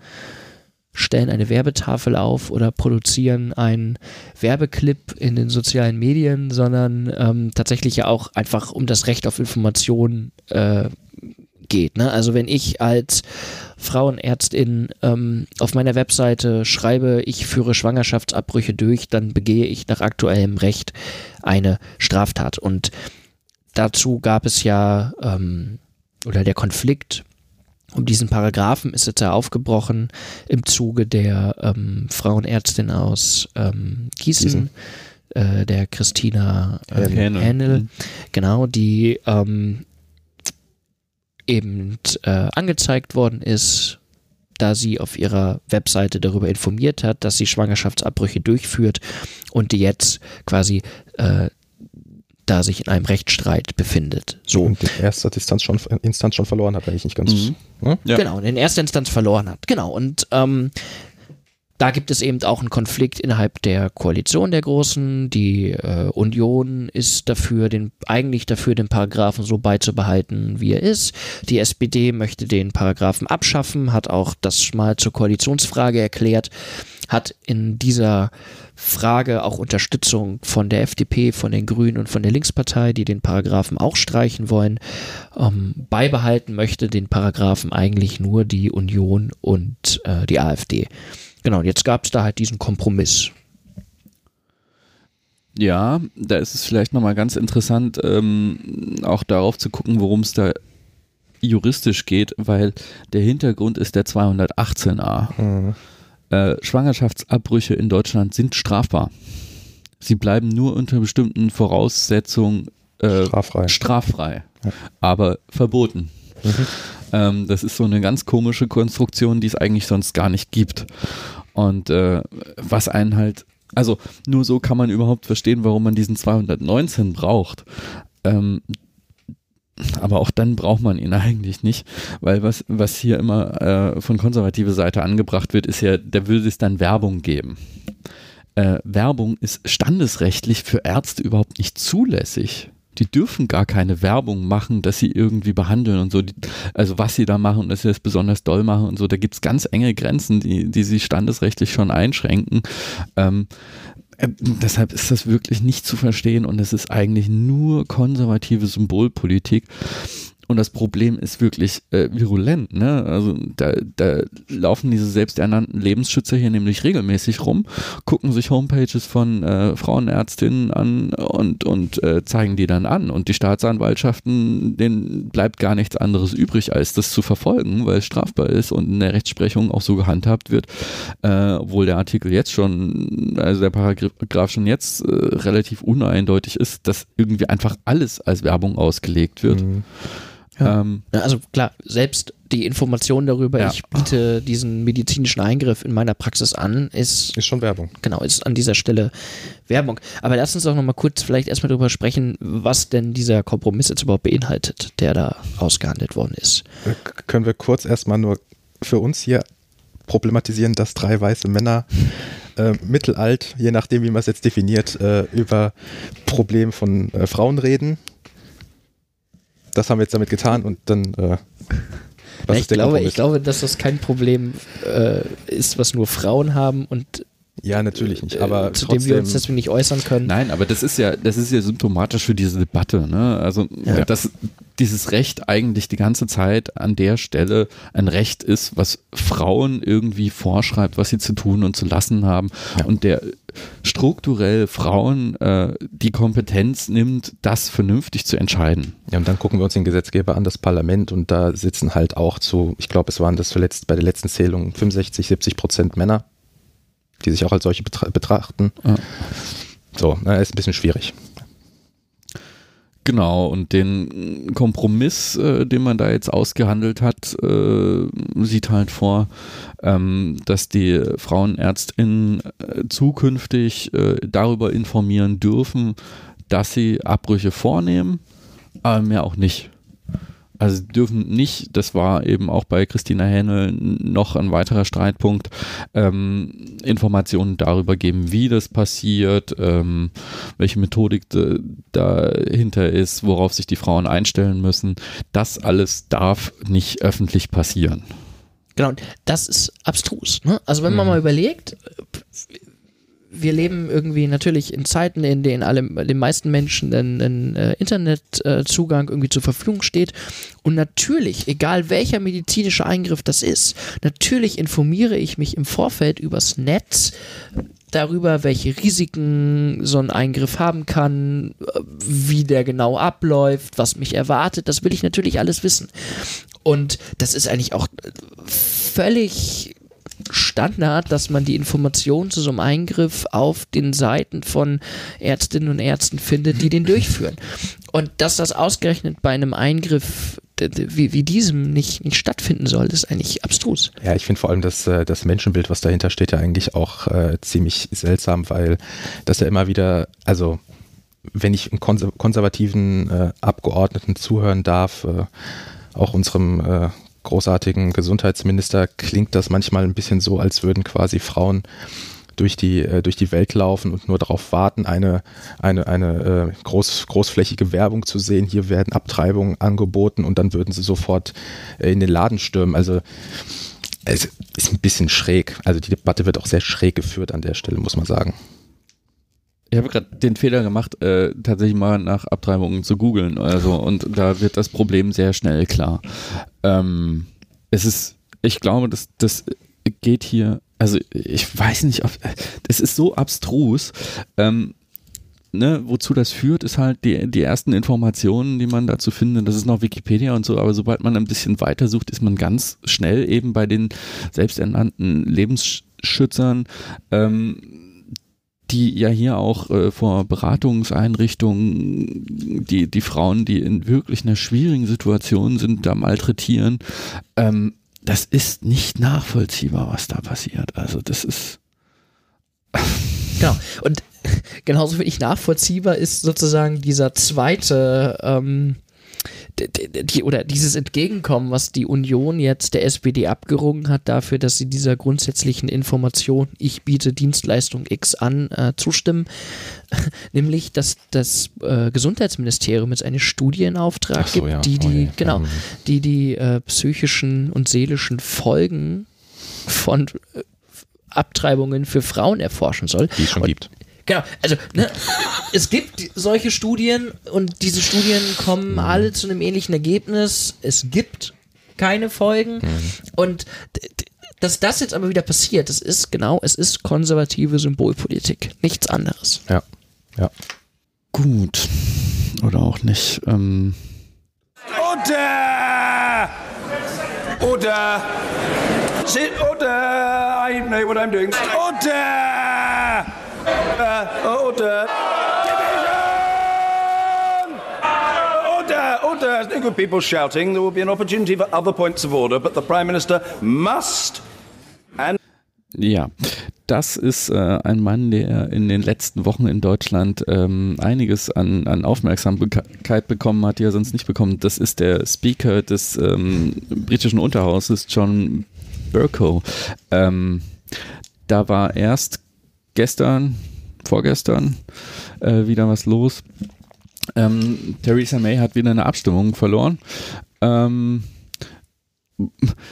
Speaker 2: stellen eine Werbetafel auf oder produzieren einen Werbeclip in den sozialen Medien, sondern ähm, tatsächlich ja auch einfach um das Recht auf Information äh, geht. Ne? Also wenn ich als Frauenärztin ähm, auf meiner Webseite schreibe, ich führe Schwangerschaftsabbrüche durch, dann begehe ich nach aktuellem Recht eine Straftat. Und dazu gab es ja, ähm, oder der Konflikt um diesen Paragraphen ist jetzt ja aufgebrochen im Zuge der ähm, Frauenärztin aus ähm, Gießen, äh, der Christina äh, Händel, mhm. genau, die ähm, eben äh, angezeigt worden ist, da sie auf ihrer Webseite darüber informiert hat, dass sie Schwangerschaftsabbrüche durchführt und die jetzt quasi äh, da sich in einem Rechtsstreit befindet. So. Und
Speaker 3: in erster Instanz schon, Instanz schon verloren hat, wenn ich nicht ganz. Mhm.
Speaker 2: Ne? Ja. Genau, in erster Instanz verloren hat. Genau. Und ähm, da gibt es eben auch einen Konflikt innerhalb der Koalition der Großen. Die äh, Union ist dafür, den, eigentlich dafür, den Paragraphen so beizubehalten, wie er ist. Die SPD möchte den Paragraphen abschaffen, hat auch das mal zur Koalitionsfrage erklärt, hat in dieser Frage auch Unterstützung von der FDP, von den Grünen und von der Linkspartei, die den Paragraphen auch streichen wollen. Ähm, beibehalten möchte den Paragraphen eigentlich nur die Union und äh, die AfD. Genau, und jetzt gab es da halt diesen Kompromiss.
Speaker 1: Ja, da ist es vielleicht nochmal ganz interessant, ähm, auch darauf zu gucken, worum es da juristisch geht, weil der Hintergrund ist der 218a. Mhm. Äh, Schwangerschaftsabbrüche in Deutschland sind strafbar. Sie bleiben nur unter bestimmten Voraussetzungen
Speaker 3: äh, straffrei,
Speaker 1: straffrei ja. aber verboten. Mhm. Ähm, das ist so eine ganz komische Konstruktion, die es eigentlich sonst gar nicht gibt. Und äh, was einen halt, also nur so kann man überhaupt verstehen, warum man diesen 219 braucht. Ähm, aber auch dann braucht man ihn eigentlich nicht, weil was, was hier immer äh, von konservativer Seite angebracht wird, ist ja, da würde es dann Werbung geben. Äh, Werbung ist standesrechtlich für Ärzte überhaupt nicht zulässig die dürfen gar keine Werbung machen, dass sie irgendwie behandeln und so. Die, also was sie da machen, dass sie das besonders doll machen und so, da gibt es ganz enge Grenzen, die, die sie standesrechtlich schon einschränken. Ähm, äh, deshalb ist das wirklich nicht zu verstehen und es ist eigentlich nur konservative Symbolpolitik. Und das Problem ist wirklich äh, virulent. Ne? Also da, da laufen diese selbsternannten Lebensschützer hier nämlich regelmäßig rum, gucken sich Homepages von äh, Frauenärztinnen an und, und äh, zeigen die dann an. Und die Staatsanwaltschaften, denen bleibt gar nichts anderes übrig, als das zu verfolgen, weil es strafbar ist und in der Rechtsprechung auch so gehandhabt wird, äh, obwohl der Artikel jetzt schon, also der Paragraph schon jetzt äh, relativ uneindeutig ist, dass irgendwie einfach alles als Werbung ausgelegt wird. Mhm.
Speaker 2: Ja. Ähm, also klar, selbst die Information darüber, ja. ich biete diesen medizinischen Eingriff in meiner Praxis an, ist.
Speaker 3: Ist schon Werbung.
Speaker 2: Genau, ist an dieser Stelle Werbung. Aber lass uns doch nochmal kurz vielleicht erstmal darüber sprechen, was denn dieser Kompromiss jetzt überhaupt beinhaltet, der da ausgehandelt worden ist.
Speaker 3: Äh, können wir kurz erstmal nur für uns hier problematisieren, dass drei weiße Männer äh, mittelalt, je nachdem, wie man es jetzt definiert, äh, über Probleme von äh, Frauen reden das haben wir jetzt damit getan und dann. Äh,
Speaker 2: ich, glaube, ich glaube, dass das kein Problem äh, ist, was nur Frauen haben und
Speaker 3: ja, natürlich nicht, aber
Speaker 2: äh, zu trotzdem, dem wir uns deswegen nicht äußern können.
Speaker 1: Nein, aber das ist ja, das ist ja symptomatisch für diese Debatte. Ne? Also ja. das, dieses Recht eigentlich die ganze Zeit an der Stelle ein Recht ist, was Frauen irgendwie vorschreibt, was sie zu tun und zu lassen haben. Ja. Und der strukturell Frauen äh, die Kompetenz nimmt, das vernünftig zu entscheiden.
Speaker 3: Ja, und dann gucken wir uns den Gesetzgeber an, das Parlament, und da sitzen halt auch zu, ich glaube, es waren das zuletzt bei der letzten Zählung 65, 70 Prozent Männer, die sich auch als solche betra betrachten. Ja. So, ist ein bisschen schwierig.
Speaker 1: Genau, und den Kompromiss, äh, den man da jetzt ausgehandelt hat, äh, sieht halt vor, ähm, dass die Frauenärztinnen äh, zukünftig äh, darüber informieren dürfen, dass sie Abbrüche vornehmen, aber mehr auch nicht. Also sie dürfen nicht, das war eben auch bei Christina Hähnel noch ein weiterer Streitpunkt, ähm, Informationen darüber geben, wie das passiert, ähm, welche Methodik dahinter ist, worauf sich die Frauen einstellen müssen. Das alles darf nicht öffentlich passieren.
Speaker 2: Genau, das ist abstrus. Ne? Also wenn man mhm. mal überlegt, wir leben irgendwie natürlich in Zeiten, in denen alle, den meisten Menschen ein, ein äh, Internetzugang äh, irgendwie zur Verfügung steht. Und natürlich, egal welcher medizinische Eingriff das ist, natürlich informiere ich mich im Vorfeld übers Netz darüber, welche Risiken so ein Eingriff haben kann, wie der genau abläuft, was mich erwartet. Das will ich natürlich alles wissen. Und das ist eigentlich auch völlig Standard, dass man die Informationen zu so einem Eingriff auf den Seiten von Ärztinnen und Ärzten findet, die den durchführen. Und dass das ausgerechnet bei einem Eingriff wie, wie diesem nicht, nicht stattfinden soll, ist eigentlich abstrus.
Speaker 3: Ja, ich finde vor allem das, äh, das Menschenbild, was dahinter steht, ja eigentlich auch äh, ziemlich seltsam, weil das ja immer wieder, also wenn ich konservativen äh, Abgeordneten zuhören darf, äh, auch unserem äh, großartigen Gesundheitsminister klingt das manchmal ein bisschen so, als würden quasi Frauen durch die, äh, durch die Welt laufen und nur darauf warten, eine, eine, eine äh, groß, großflächige Werbung zu sehen. Hier werden Abtreibungen angeboten und dann würden sie sofort äh, in den Laden stürmen. Also es ist ein bisschen schräg. Also die Debatte wird auch sehr schräg geführt an der Stelle, muss man sagen.
Speaker 1: Ich habe gerade den Fehler gemacht, äh, tatsächlich mal nach Abtreibungen zu googeln. Also, und da wird das Problem sehr schnell klar. Ähm, es ist, ich glaube, dass das geht hier, also ich weiß nicht, ob, es ist so abstrus. Ähm, Ne, wozu das führt, ist halt die, die ersten Informationen, die man dazu findet. Das ist noch Wikipedia und so, aber sobald man ein bisschen weiter sucht, ist man ganz schnell eben bei den selbsternannten Lebensschützern. Ähm, die ja hier auch äh, vor Beratungseinrichtungen die, die Frauen, die in wirklich einer schwierigen Situation sind, da malträtieren. Ähm, das ist nicht nachvollziehbar, was da passiert. Also das ist.
Speaker 2: genau. Und genauso wenig nachvollziehbar ist sozusagen dieser zweite ähm, die, oder dieses Entgegenkommen, was die Union jetzt der SPD abgerungen hat, dafür, dass sie dieser grundsätzlichen Information, ich biete Dienstleistung X an, äh, zustimmen, nämlich, dass das äh, Gesundheitsministerium jetzt eine Studie in Auftrag so, gibt, ja. die die, oh, genau, die die äh, psychischen und seelischen Folgen von äh, Abtreibungen für Frauen erforschen soll.
Speaker 3: Die es schon und, gibt.
Speaker 2: Genau, also ne, es gibt solche Studien und diese Studien kommen mhm. alle zu einem ähnlichen Ergebnis. Es gibt keine Folgen mhm. und dass das jetzt aber wieder passiert, das ist genau, es ist konservative Symbolpolitik, nichts anderes.
Speaker 3: Ja, ja.
Speaker 1: Gut. Oder auch nicht. Ähm.
Speaker 4: Oder! Oder! Oder! I know what I'm doing. Oder! Order! Order! Order! no good people shouting. There will be an opportunity for other points of order, but the Prime Minister must and
Speaker 1: ja, das ist äh, ein Mann, der in den letzten Wochen in Deutschland ähm, einiges an, an, Aufmerksamkeit bekommen hat, die er sonst nicht bekommen. Das ist der Speaker des ähm, britischen Unterhauses, John Burko. Ähm, da war erst gestern, vorgestern äh, wieder was los. Ähm, Theresa May hat wieder eine Abstimmung verloren. Ähm,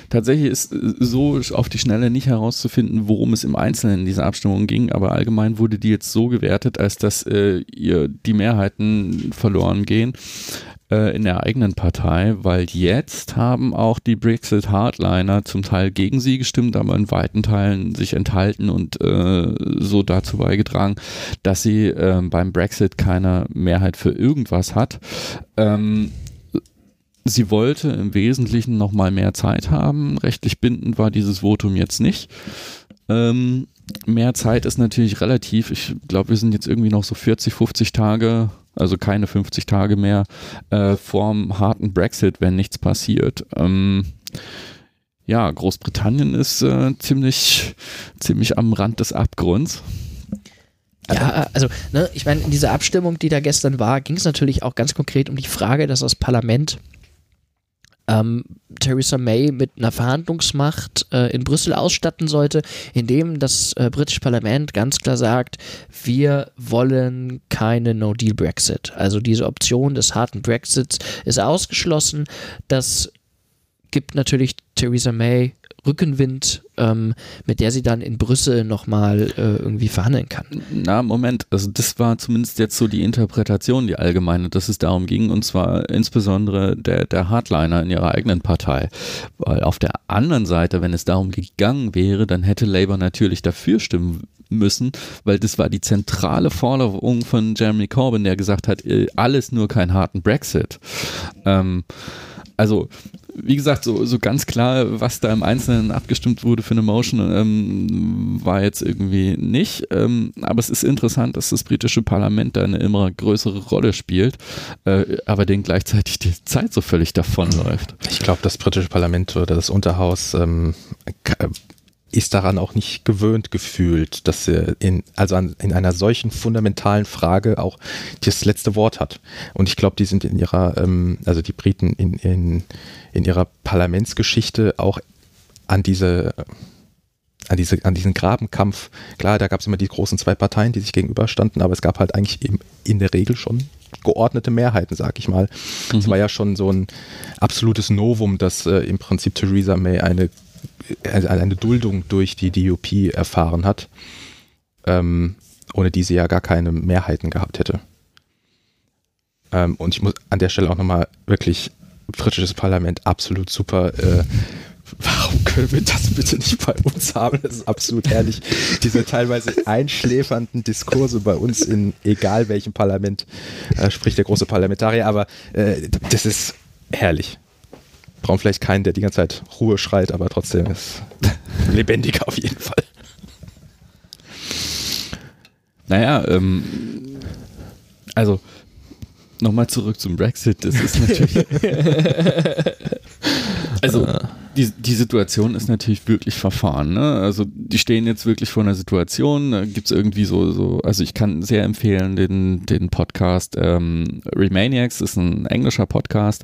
Speaker 1: tatsächlich ist so auf die Schnelle nicht herauszufinden, worum es im Einzelnen in dieser Abstimmung ging, aber allgemein wurde die jetzt so gewertet, als dass äh, ihr die Mehrheiten verloren gehen. Äh, in der eigenen Partei, weil jetzt haben auch die Brexit-Hardliner zum Teil gegen sie gestimmt, aber in weiten Teilen sich enthalten und äh, so dazu beigetragen, dass sie äh, beim Brexit keine Mehrheit für irgendwas hat. Ähm, sie wollte im Wesentlichen noch mal mehr Zeit haben. Rechtlich bindend war dieses Votum jetzt nicht. Ähm, mehr Zeit ist natürlich relativ. Ich glaube, wir sind jetzt irgendwie noch so 40, 50 Tage, also keine 50 Tage mehr äh, vorm harten Brexit, wenn nichts passiert. Ähm, ja, Großbritannien ist äh, ziemlich, ziemlich am Rand des Abgrunds.
Speaker 2: Ja, also, ne, ich meine, in dieser Abstimmung, die da gestern war, ging es natürlich auch ganz konkret um die Frage, dass das Parlament ähm, Theresa May mit einer Verhandlungsmacht äh, in Brüssel ausstatten sollte, indem das äh, britische Parlament ganz klar sagt, wir wollen keine No-Deal-Brexit. Also diese Option des harten Brexits ist ausgeschlossen. Das gibt natürlich Theresa May Rückenwind, ähm, mit der sie dann in Brüssel nochmal äh, irgendwie verhandeln kann.
Speaker 1: Na, Moment, also das war zumindest jetzt so die Interpretation, die allgemeine, dass es darum ging, und zwar insbesondere der, der Hardliner in ihrer eigenen Partei. Weil auf der anderen Seite, wenn es darum gegangen wäre, dann hätte Labour natürlich dafür stimmen müssen, weil das war die zentrale Forderung von Jeremy Corbyn, der gesagt hat, äh, alles nur keinen harten Brexit. Ähm, also wie gesagt, so, so ganz klar, was da im Einzelnen abgestimmt wurde für eine Motion, ähm, war jetzt irgendwie nicht. Ähm, aber es ist interessant, dass das britische Parlament da eine immer größere Rolle spielt, äh, aber denen gleichzeitig die Zeit so völlig davonläuft.
Speaker 3: Ich glaube, das britische Parlament oder das Unterhaus ähm, ist daran auch nicht gewöhnt gefühlt, dass er in, also an, in einer solchen fundamentalen Frage auch das letzte Wort hat. Und ich glaube, die sind in ihrer, ähm, also die Briten in, in, in ihrer Parlamentsgeschichte auch an diese an, diese, an diesen Grabenkampf, klar, da gab es immer die großen zwei Parteien, die sich gegenüberstanden, aber es gab halt eigentlich eben in der Regel schon geordnete Mehrheiten, sag ich mal. Es mhm. war ja schon so ein absolutes Novum, dass äh, im Prinzip Theresa May eine eine Duldung durch die DUP erfahren hat, ähm, ohne die sie ja gar keine Mehrheiten gehabt hätte. Ähm, und ich muss an der Stelle auch nochmal wirklich britisches Parlament absolut super. Äh, warum können wir das bitte nicht bei uns haben? Das ist absolut herrlich. Diese teilweise einschläfernden Diskurse bei uns in egal welchem Parlament äh, spricht der große Parlamentarier, aber äh, das ist herrlich brauchen vielleicht keinen, der die ganze Zeit Ruhe schreit, aber trotzdem ist lebendiger auf jeden Fall.
Speaker 1: Naja, ähm, also nochmal zurück zum Brexit. Das ist natürlich. also die, die Situation ist natürlich wirklich verfahren. Ne? Also die stehen jetzt wirklich vor einer Situation. Da gibt es irgendwie so, so, also ich kann sehr empfehlen den, den Podcast ähm, Remaniacs, ist ein englischer Podcast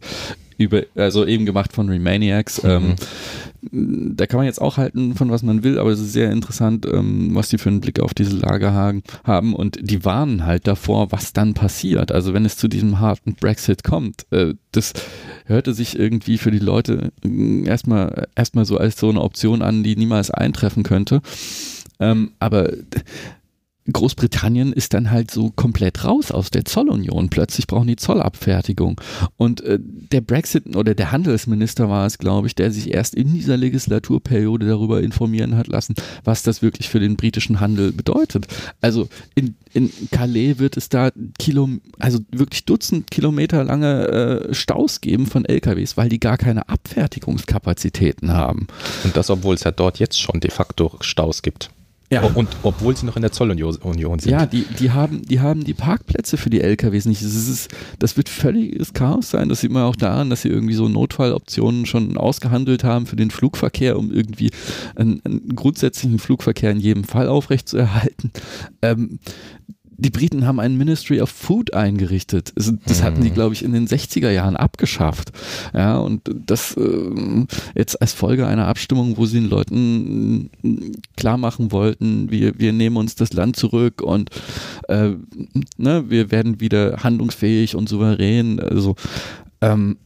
Speaker 1: über, also eben gemacht von Remaniacs. Mhm. Ähm, da kann man jetzt auch halten, von was man will, aber es ist sehr interessant, ähm, was die für einen Blick auf diese Lage haben. Und die warnen halt davor, was dann passiert. Also wenn es zu diesem harten Brexit kommt, äh, das hörte sich irgendwie für die Leute äh, erstmal erstmal so als so eine Option an, die niemals eintreffen könnte. Ähm, aber Großbritannien ist dann halt so komplett raus aus der Zollunion. Plötzlich brauchen die Zollabfertigung. Und äh, der Brexit oder der Handelsminister war es, glaube ich, der sich erst in dieser Legislaturperiode darüber informieren hat lassen, was das wirklich für den britischen Handel bedeutet. Also in, in Calais wird es da Kilo, also wirklich Dutzend Kilometer lange äh, Staus geben von LKWs, weil die gar keine Abfertigungskapazitäten haben.
Speaker 3: Und das, obwohl es ja dort jetzt schon de facto Staus gibt. Ja. Und obwohl sie noch in der Zollunion sind.
Speaker 1: Ja, die, die, haben, die haben die Parkplätze für die LKWs nicht. Das, ist, das wird völliges Chaos sein. Das sieht man auch daran, dass sie irgendwie so Notfalloptionen schon ausgehandelt haben für den Flugverkehr, um irgendwie einen, einen grundsätzlichen Flugverkehr in jedem Fall aufrechtzuerhalten. Ähm, die Briten haben ein Ministry of Food eingerichtet. Das hatten die, mhm. glaube ich, in den 60er Jahren abgeschafft. Ja, und das äh, jetzt als Folge einer Abstimmung, wo sie den Leuten äh, klar machen wollten, wir, wir nehmen uns das Land zurück und äh, ne, wir werden wieder handlungsfähig und souverän. Also ähm,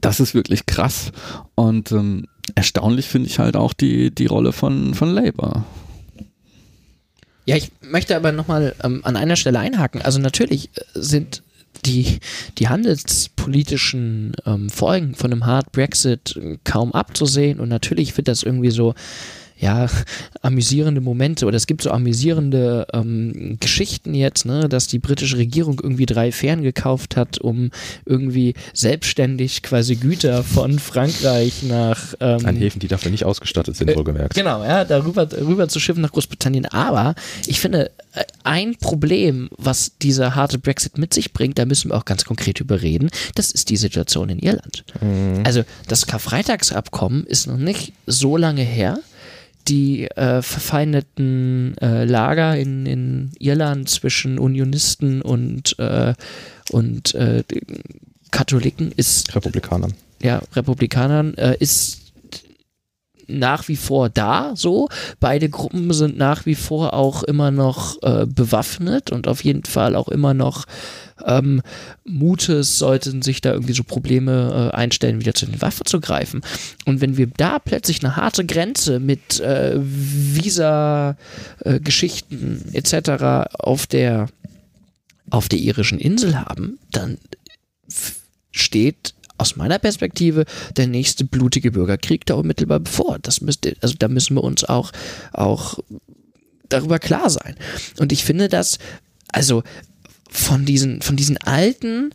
Speaker 1: das ist wirklich krass. Und ähm, erstaunlich finde ich halt auch die, die Rolle von, von Labour.
Speaker 2: Ja, ich möchte aber nochmal ähm, an einer Stelle einhaken. Also natürlich äh, sind die, die handelspolitischen ähm, Folgen von einem Hard Brexit kaum abzusehen und natürlich wird das irgendwie so ja, amüsierende Momente oder es gibt so amüsierende ähm, Geschichten jetzt, ne, dass die britische Regierung irgendwie drei Fähren gekauft hat, um irgendwie selbstständig quasi Güter von Frankreich nach
Speaker 3: ähm, an Häfen, die dafür nicht ausgestattet sind, äh, wohlgemerkt.
Speaker 2: Genau, ja, darüber rüber zu schiffen nach Großbritannien. Aber ich finde, äh, ein Problem, was dieser harte Brexit mit sich bringt, da müssen wir auch ganz konkret überreden, das ist die Situation in Irland. Mhm. Also das Karfreitagsabkommen ist noch nicht so lange her die äh, verfeindeten äh, Lager in, in Irland zwischen Unionisten und, äh, und äh, Katholiken ist.
Speaker 3: Republikanern.
Speaker 2: Ja, Republikanern äh, ist nach wie vor da, so. Beide Gruppen sind nach wie vor auch immer noch äh, bewaffnet und auf jeden Fall auch immer noch ähm, Mutes, sollten sich da irgendwie so Probleme äh, einstellen, wieder zu den Waffen zu greifen. Und wenn wir da plötzlich eine harte Grenze mit äh, Visa-Geschichten äh, etc. auf der auf der irischen Insel haben, dann steht aus meiner Perspektive der nächste blutige Bürgerkrieg da unmittelbar bevor. Das müsste, also da müssen wir uns auch, auch darüber klar sein. Und ich finde das, also von diesen, von diesen alten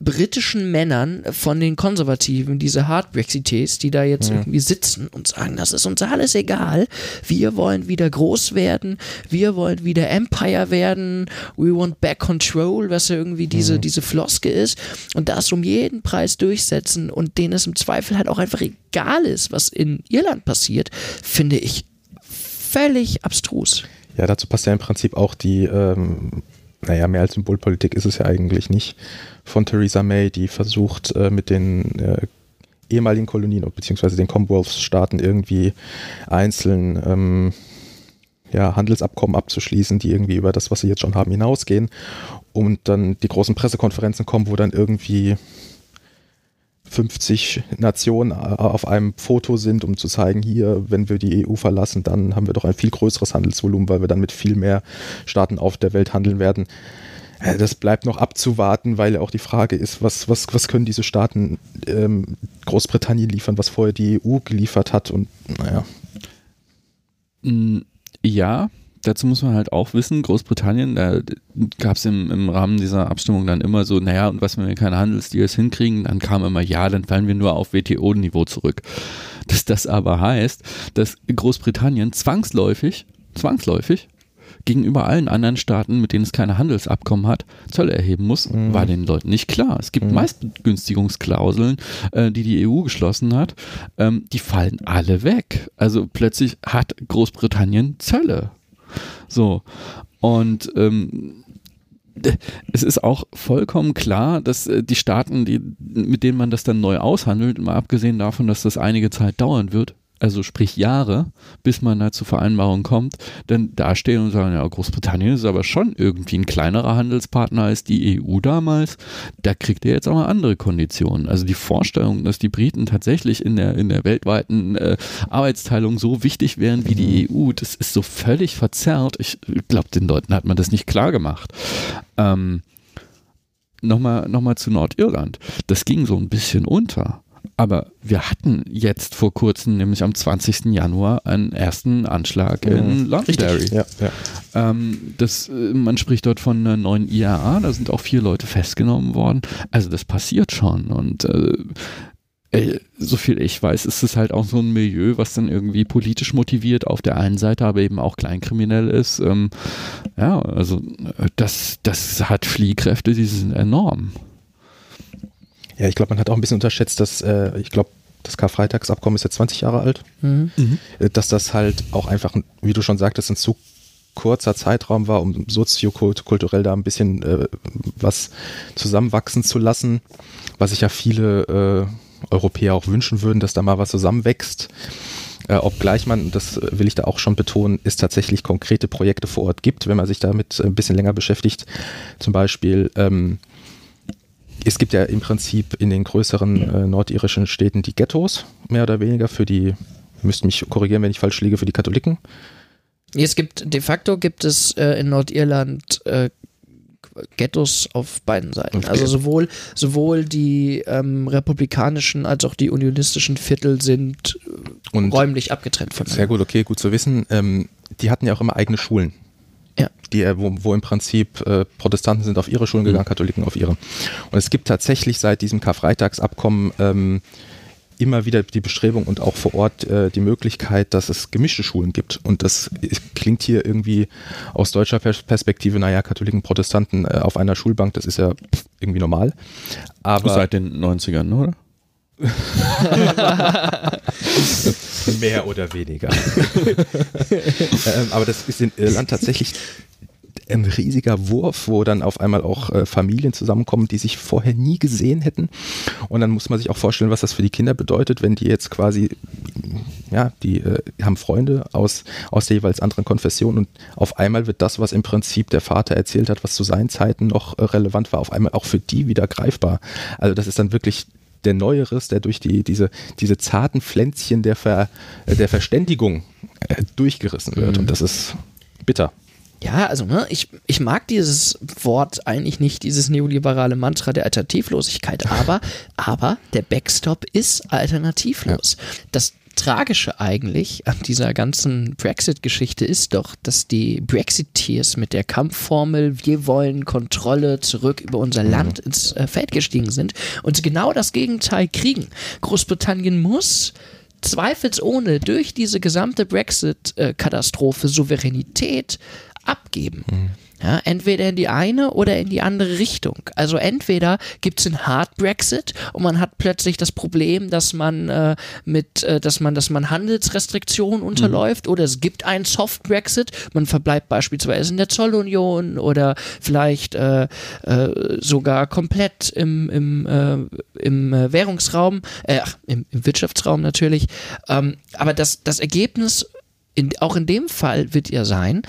Speaker 2: britischen Männern von den Konservativen, diese Hard-Brexites, die da jetzt ja. irgendwie sitzen und sagen, das ist uns alles egal, wir wollen wieder groß werden, wir wollen wieder Empire werden, we want back control, was ja irgendwie diese, ja. diese Floske ist und das um jeden Preis durchsetzen und denen es im Zweifel halt auch einfach egal ist, was in Irland passiert, finde ich völlig abstrus.
Speaker 3: Ja, dazu passt ja im Prinzip auch die, ähm, naja, mehr als Symbolpolitik ist es ja eigentlich nicht, von Theresa May, die versucht, äh, mit den äh, ehemaligen Kolonien beziehungsweise den Commonwealth-Staaten irgendwie einzeln ähm, ja, Handelsabkommen abzuschließen, die irgendwie über das, was sie jetzt schon haben, hinausgehen. Und dann die großen Pressekonferenzen kommen, wo dann irgendwie 50 Nationen auf einem Foto sind, um zu zeigen, hier, wenn wir die EU verlassen, dann haben wir doch ein viel größeres Handelsvolumen, weil wir dann mit viel mehr Staaten auf der Welt handeln werden. Äh, das bleibt noch abzuwarten, weil auch die Frage ist, was, was, was können diese Staaten ähm, Großbritannien liefern, was vorher die EU geliefert hat und naja.
Speaker 1: Mm, ja, dazu muss man halt auch wissen, Großbritannien, da gab es im, im Rahmen dieser Abstimmung dann immer so, naja, und was, wenn wir keine Handelsdeals hinkriegen, dann kam immer, ja, dann fallen wir nur auf WTO-Niveau zurück. Dass das aber heißt, dass Großbritannien zwangsläufig, zwangsläufig gegenüber allen anderen Staaten, mit denen es keine Handelsabkommen hat, Zölle erheben muss, mhm. war den Leuten nicht klar. Es gibt mhm. Meistbegünstigungsklauseln, äh, die die EU geschlossen hat, ähm, die fallen alle weg. Also plötzlich hat Großbritannien Zölle. So. Und ähm, es ist auch vollkommen klar, dass äh, die Staaten, die, mit denen man das dann neu aushandelt, mal abgesehen davon, dass das einige Zeit dauern wird, also sprich Jahre, bis man da zur Vereinbarung kommt, dann dastehen und sagen, ja, Großbritannien ist aber schon irgendwie ein kleinerer Handelspartner als die EU damals, da kriegt ihr jetzt auch mal andere Konditionen. Also die Vorstellung, dass die Briten tatsächlich in der, in der weltweiten äh, Arbeitsteilung so wichtig wären wie die EU, das ist so völlig verzerrt. Ich glaube, den Leuten hat man das nicht klar gemacht. Ähm, Nochmal noch mal zu Nordirland. Das ging so ein bisschen unter. Aber wir hatten jetzt vor kurzem, nämlich am 20. Januar, einen ersten Anschlag mhm. in Londonderry. Ja, ja. Ähm, das, äh, man spricht dort von einer neuen IAA, da sind auch vier Leute festgenommen worden. Also das passiert schon. Und äh, äh, so viel ich weiß, ist es halt auch so ein Milieu, was dann irgendwie politisch motiviert auf der einen Seite, aber eben auch kleinkriminell ist. Ähm, ja, also äh, das, das hat Fliehkräfte, die sind enorm.
Speaker 3: Ja, ich glaube, man hat auch ein bisschen unterschätzt, dass, äh, ich glaube, das Karfreitagsabkommen ist jetzt 20 Jahre alt, mhm. Äh, dass das halt auch einfach, wie du schon sagtest, ein zu kurzer Zeitraum war, um soziokulturell da ein bisschen äh, was zusammenwachsen zu lassen, was sich ja viele äh, Europäer auch wünschen würden, dass da mal was zusammenwächst. Äh, obgleich man, das will ich da auch schon betonen, es tatsächlich konkrete Projekte vor Ort gibt, wenn man sich damit ein bisschen länger beschäftigt. Zum Beispiel ähm, es gibt ja im Prinzip in den größeren äh, nordirischen Städten die Ghettos, mehr oder weniger, für die, müsst mich korrigieren, wenn ich falsch liege, für die Katholiken.
Speaker 2: Es gibt, de facto gibt es äh, in Nordirland äh, Ghettos auf beiden Seiten. Also sowohl, sowohl die ähm, republikanischen als auch die unionistischen Viertel sind Und räumlich abgetrennt voneinander.
Speaker 3: Sehr gut, okay, gut zu wissen. Ähm, die hatten ja auch immer eigene Schulen. Ja. Die, äh, wo, wo im Prinzip äh, Protestanten sind auf ihre Schulen gegangen, mhm. Katholiken auf ihre. Und es gibt tatsächlich seit diesem Karfreitagsabkommen ähm, immer wieder die Bestrebung und auch vor Ort äh, die Möglichkeit, dass es gemischte Schulen gibt. Und das klingt hier irgendwie aus deutscher Perspektive, naja, Katholiken, Protestanten äh, auf einer Schulbank, das ist ja irgendwie normal. Aber
Speaker 1: Seit den 90ern, oder?
Speaker 3: Mehr oder weniger. ähm, aber das ist in Irland tatsächlich ein riesiger Wurf, wo dann auf einmal auch äh, Familien zusammenkommen, die sich vorher nie gesehen hätten. Und dann muss man sich auch vorstellen, was das für die Kinder bedeutet, wenn die jetzt quasi, ja, die äh, haben Freunde aus, aus der jeweils anderen Konfession und auf einmal wird das, was im Prinzip der Vater erzählt hat, was zu seinen Zeiten noch äh, relevant war, auf einmal auch für die wieder greifbar. Also das ist dann wirklich der Neueres, der durch die, diese, diese zarten Pflänzchen der, Ver, äh, der Verständigung äh, durchgerissen wird. Mhm. Und das ist bitter.
Speaker 2: Ja, also ne, ich, ich mag dieses Wort eigentlich nicht, dieses neoliberale Mantra der Alternativlosigkeit, aber, aber der Backstop ist alternativlos. Ja. Das Tragische eigentlich an dieser ganzen Brexit-Geschichte ist doch, dass die Brexiteers mit der Kampfformel Wir wollen Kontrolle zurück über unser mhm. Land ins äh, Feld gestiegen sind und genau das Gegenteil kriegen. Großbritannien muss zweifelsohne durch diese gesamte Brexit-Katastrophe Souveränität abgeben. Mhm. Ja, entweder in die eine oder in die andere Richtung. Also entweder gibt es einen Hard Brexit und man hat plötzlich das Problem, dass man äh, mit, äh, dass man, dass man Handelsrestriktionen unterläuft, mhm. oder es gibt einen Soft Brexit, man verbleibt beispielsweise in der Zollunion oder vielleicht äh, äh sogar komplett im, im, äh, im äh, Währungsraum, ach, im, im, Wirtschaftsraum natürlich. Ähm, aber das, das Ergebnis in, auch in dem Fall wird ja sein,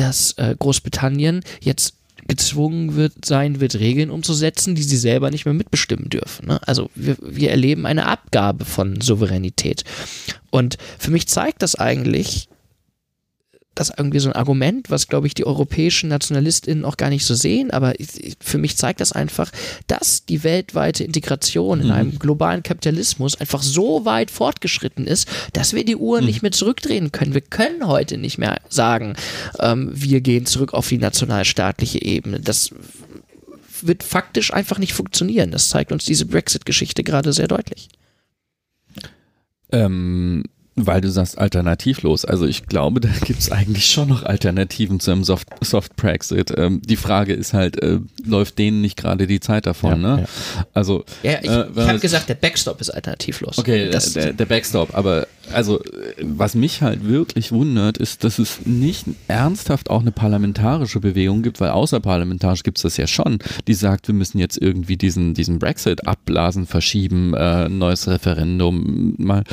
Speaker 2: dass äh, Großbritannien jetzt gezwungen wird, sein wird, Regeln umzusetzen, die sie selber nicht mehr mitbestimmen dürfen. Ne? Also wir, wir erleben eine Abgabe von Souveränität. Und für mich zeigt das eigentlich, das irgendwie so ein Argument, was, glaube ich, die europäischen NationalistInnen auch gar nicht so sehen, aber für mich zeigt das einfach, dass die weltweite Integration mhm. in einem globalen Kapitalismus einfach so weit fortgeschritten ist, dass wir die Uhr mhm. nicht mehr zurückdrehen können. Wir können heute nicht mehr sagen, ähm, wir gehen zurück auf die nationalstaatliche Ebene. Das wird faktisch einfach nicht funktionieren. Das zeigt uns diese Brexit-Geschichte gerade sehr deutlich.
Speaker 1: Ähm, weil du sagst alternativlos. Also ich glaube, da gibt es eigentlich schon noch Alternativen zu einem Soft, Soft Brexit. Ähm, die Frage ist halt, äh, läuft denen nicht gerade die Zeit davon? Ja, ne? Ja. Also
Speaker 2: ja, ich, äh, ich habe gesagt, der Backstop ist alternativlos.
Speaker 1: Okay, das, der, der Backstop. Aber also was mich halt wirklich wundert, ist, dass es nicht ernsthaft auch eine parlamentarische Bewegung gibt, weil außerparlamentarisch gibt es das ja schon, die sagt, wir müssen jetzt irgendwie diesen, diesen Brexit abblasen, verschieben, äh, neues Referendum mal.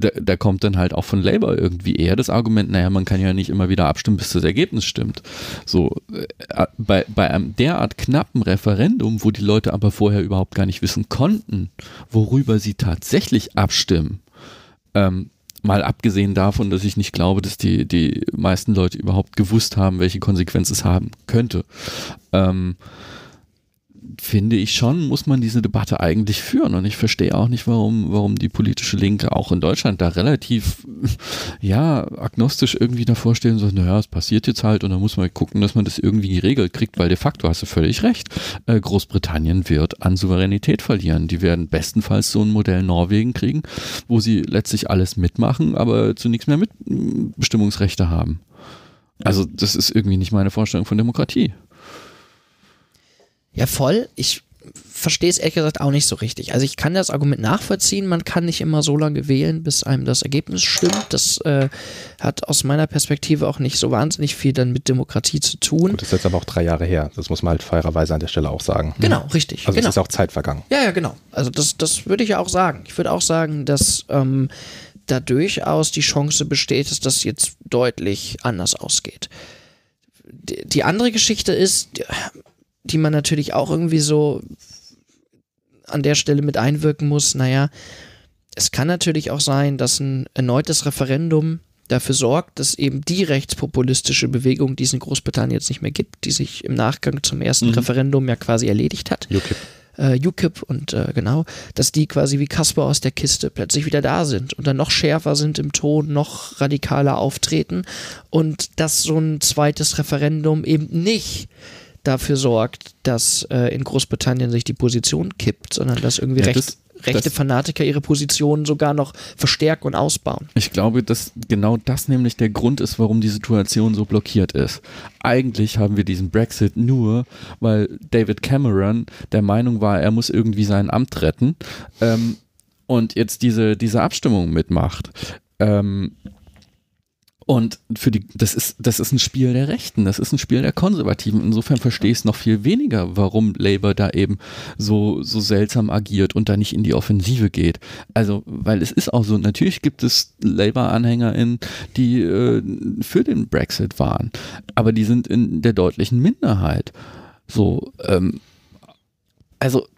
Speaker 1: Da, da kommt dann halt auch von Labour irgendwie eher das Argument, naja, man kann ja nicht immer wieder abstimmen, bis das Ergebnis stimmt. So, äh, bei, bei einem derart knappen Referendum, wo die Leute aber vorher überhaupt gar nicht wissen konnten, worüber sie tatsächlich abstimmen, ähm, mal abgesehen davon, dass ich nicht glaube, dass die, die meisten Leute überhaupt gewusst haben, welche Konsequenzen es haben könnte. Ähm, finde ich schon, muss man diese Debatte eigentlich führen. Und ich verstehe auch nicht, warum, warum die politische Linke auch in Deutschland da relativ, ja, agnostisch irgendwie davor stehen und sagen, naja, es passiert jetzt halt und dann muss man gucken, dass man das irgendwie geregelt kriegt, weil de facto hast du völlig recht. Äh, Großbritannien wird an Souveränität verlieren. Die werden bestenfalls so ein Modell Norwegen kriegen, wo sie letztlich alles mitmachen, aber zu nichts mehr Mitbestimmungsrechte haben. Also, das ist irgendwie nicht meine Vorstellung von Demokratie.
Speaker 2: Ja, voll. Ich verstehe es ehrlich gesagt auch nicht so richtig. Also ich kann das Argument nachvollziehen, man kann nicht immer so lange wählen, bis einem das Ergebnis stimmt. Das äh, hat aus meiner Perspektive auch nicht so wahnsinnig viel dann mit Demokratie zu tun.
Speaker 3: Gut, das ist jetzt aber auch drei Jahre her. Das muss man halt fairerweise an der Stelle auch sagen.
Speaker 2: Genau, richtig.
Speaker 3: Also
Speaker 2: genau.
Speaker 3: es ist auch Zeit vergangen.
Speaker 2: Ja, ja, genau. Also das, das würde ich auch sagen. Ich würde auch sagen, dass ähm, da durchaus die Chance besteht, dass das jetzt deutlich anders ausgeht. Die, die andere Geschichte ist, die man natürlich auch irgendwie so an der Stelle mit einwirken muss. Naja, es kann natürlich auch sein, dass ein erneutes Referendum dafür sorgt, dass eben die rechtspopulistische Bewegung, die es in Großbritannien jetzt nicht mehr gibt, die sich im Nachgang zum ersten mhm. Referendum ja quasi erledigt hat. UKIP. Äh, UKIP und äh, genau, dass die quasi wie Kasper aus der Kiste plötzlich wieder da sind und dann noch schärfer sind im Ton, noch radikaler auftreten und dass so ein zweites Referendum eben nicht dafür sorgt, dass äh, in Großbritannien sich die Position kippt, sondern dass irgendwie ja, recht rechte Fanatiker ihre Positionen sogar noch verstärken und ausbauen.
Speaker 1: Ich glaube, dass genau das nämlich der Grund ist, warum die Situation so blockiert ist. Eigentlich haben wir diesen Brexit nur, weil David Cameron der Meinung war, er muss irgendwie sein Amt retten ähm, und jetzt diese, diese Abstimmung mitmacht. Ähm, und für die, das ist, das ist ein Spiel der Rechten, das ist ein Spiel der Konservativen. Insofern verstehe ich es noch viel weniger, warum Labour da eben so, so seltsam agiert und da nicht in die Offensive geht. Also, weil es ist auch so, natürlich gibt es Labour-AnhängerInnen, die äh, für den Brexit waren, aber die sind in der deutlichen Minderheit. So, ähm, also,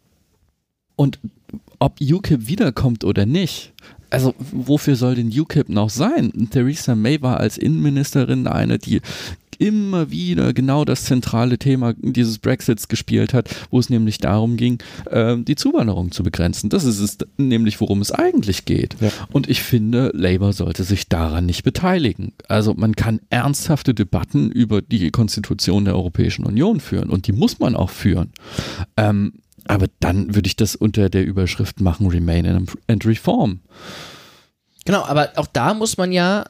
Speaker 1: und ob UKIP wiederkommt oder nicht, also wofür soll denn UKIP noch sein? Theresa May war als Innenministerin eine, die immer wieder genau das zentrale Thema dieses Brexits gespielt hat, wo es nämlich darum ging, äh, die Zuwanderung zu begrenzen. Das ist es nämlich, worum es eigentlich geht. Ja. Und ich finde, Labour sollte sich daran nicht beteiligen. Also man kann ernsthafte Debatten über die Konstitution der Europäischen Union führen und die muss man auch führen. Ähm, aber dann würde ich das unter der Überschrift machen, Remain and Reform.
Speaker 2: Genau, aber auch da muss man ja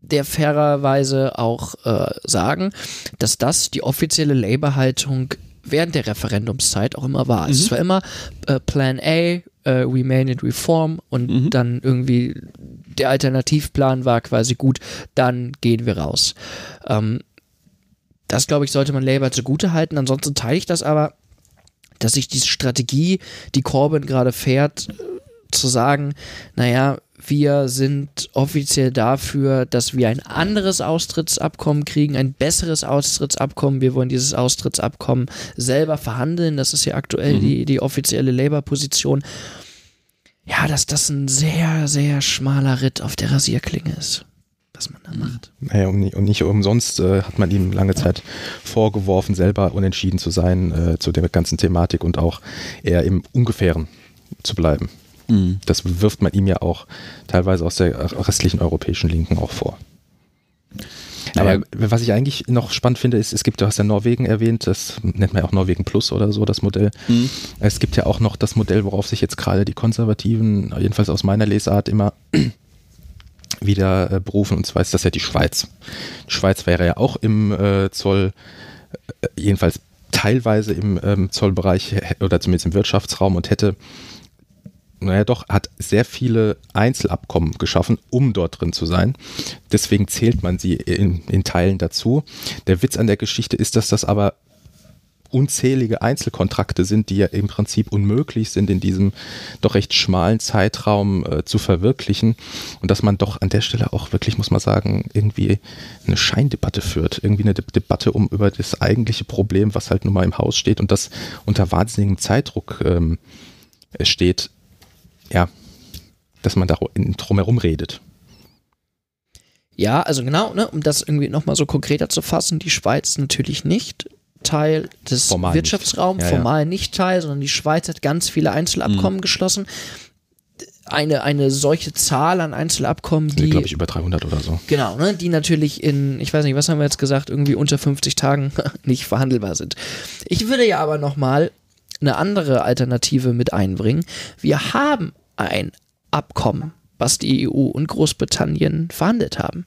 Speaker 2: der fairerweise auch äh, sagen, dass das die offizielle Labour-Haltung während der Referendumszeit auch immer war. Mhm. Es war immer äh, Plan A, äh, Remain and Reform und mhm. dann irgendwie der Alternativplan war quasi gut, dann gehen wir raus. Ähm, das, glaube ich, sollte man Labour zugute halten. Ansonsten teile ich das aber, dass sich diese Strategie, die Corbyn gerade fährt, zu sagen, naja, wir sind offiziell dafür, dass wir ein anderes Austrittsabkommen kriegen, ein besseres Austrittsabkommen. Wir wollen dieses Austrittsabkommen selber verhandeln. Das ist ja aktuell mhm. die, die offizielle Labour-Position. Ja, dass das ein sehr, sehr schmaler Ritt auf der Rasierklinge ist was man da macht.
Speaker 3: Naja, und nicht, und nicht umsonst äh, hat man ihm lange Zeit vorgeworfen, selber unentschieden zu sein äh, zu der ganzen Thematik und auch eher im Ungefähren zu bleiben. Mhm. Das wirft man ihm ja auch teilweise aus der restlichen europäischen Linken auch vor. Aber ja. was ich eigentlich noch spannend finde, ist, es gibt, du hast ja Norwegen erwähnt, das nennt man ja auch Norwegen Plus oder so, das Modell. Mhm. Es gibt ja auch noch das Modell, worauf sich jetzt gerade die Konservativen, jedenfalls aus meiner Lesart, immer wieder äh, berufen, und zwar ist das ja die Schweiz. Die Schweiz wäre ja auch im äh, Zoll, äh, jedenfalls teilweise im ähm, Zollbereich oder zumindest im Wirtschaftsraum und hätte, naja doch, hat sehr viele Einzelabkommen geschaffen, um dort drin zu sein. Deswegen zählt man sie in, in Teilen dazu. Der Witz an der Geschichte ist, dass das aber unzählige Einzelkontrakte sind, die ja im Prinzip unmöglich sind, in diesem doch recht schmalen Zeitraum äh, zu verwirklichen. Und dass man doch an der Stelle auch wirklich, muss man sagen, irgendwie eine Scheindebatte führt. Irgendwie eine De Debatte um über das eigentliche Problem, was halt nun mal im Haus steht und das unter wahnsinnigem Zeitdruck ähm, steht. Ja, dass man da drumherum redet.
Speaker 2: Ja, also genau, ne, um das irgendwie nochmal so konkreter zu fassen, die Schweiz natürlich nicht. Teil des formal Wirtschaftsraums, ja, formal ja. nicht Teil, sondern die Schweiz hat ganz viele Einzelabkommen mhm. geschlossen. Eine, eine solche Zahl an Einzelabkommen, die.
Speaker 3: glaube ich, über 300 oder so.
Speaker 2: Genau, ne, die natürlich in, ich weiß nicht, was haben wir jetzt gesagt, irgendwie unter 50 Tagen nicht verhandelbar sind. Ich würde ja aber nochmal eine andere Alternative mit einbringen. Wir haben ein Abkommen, was die EU und Großbritannien verhandelt haben.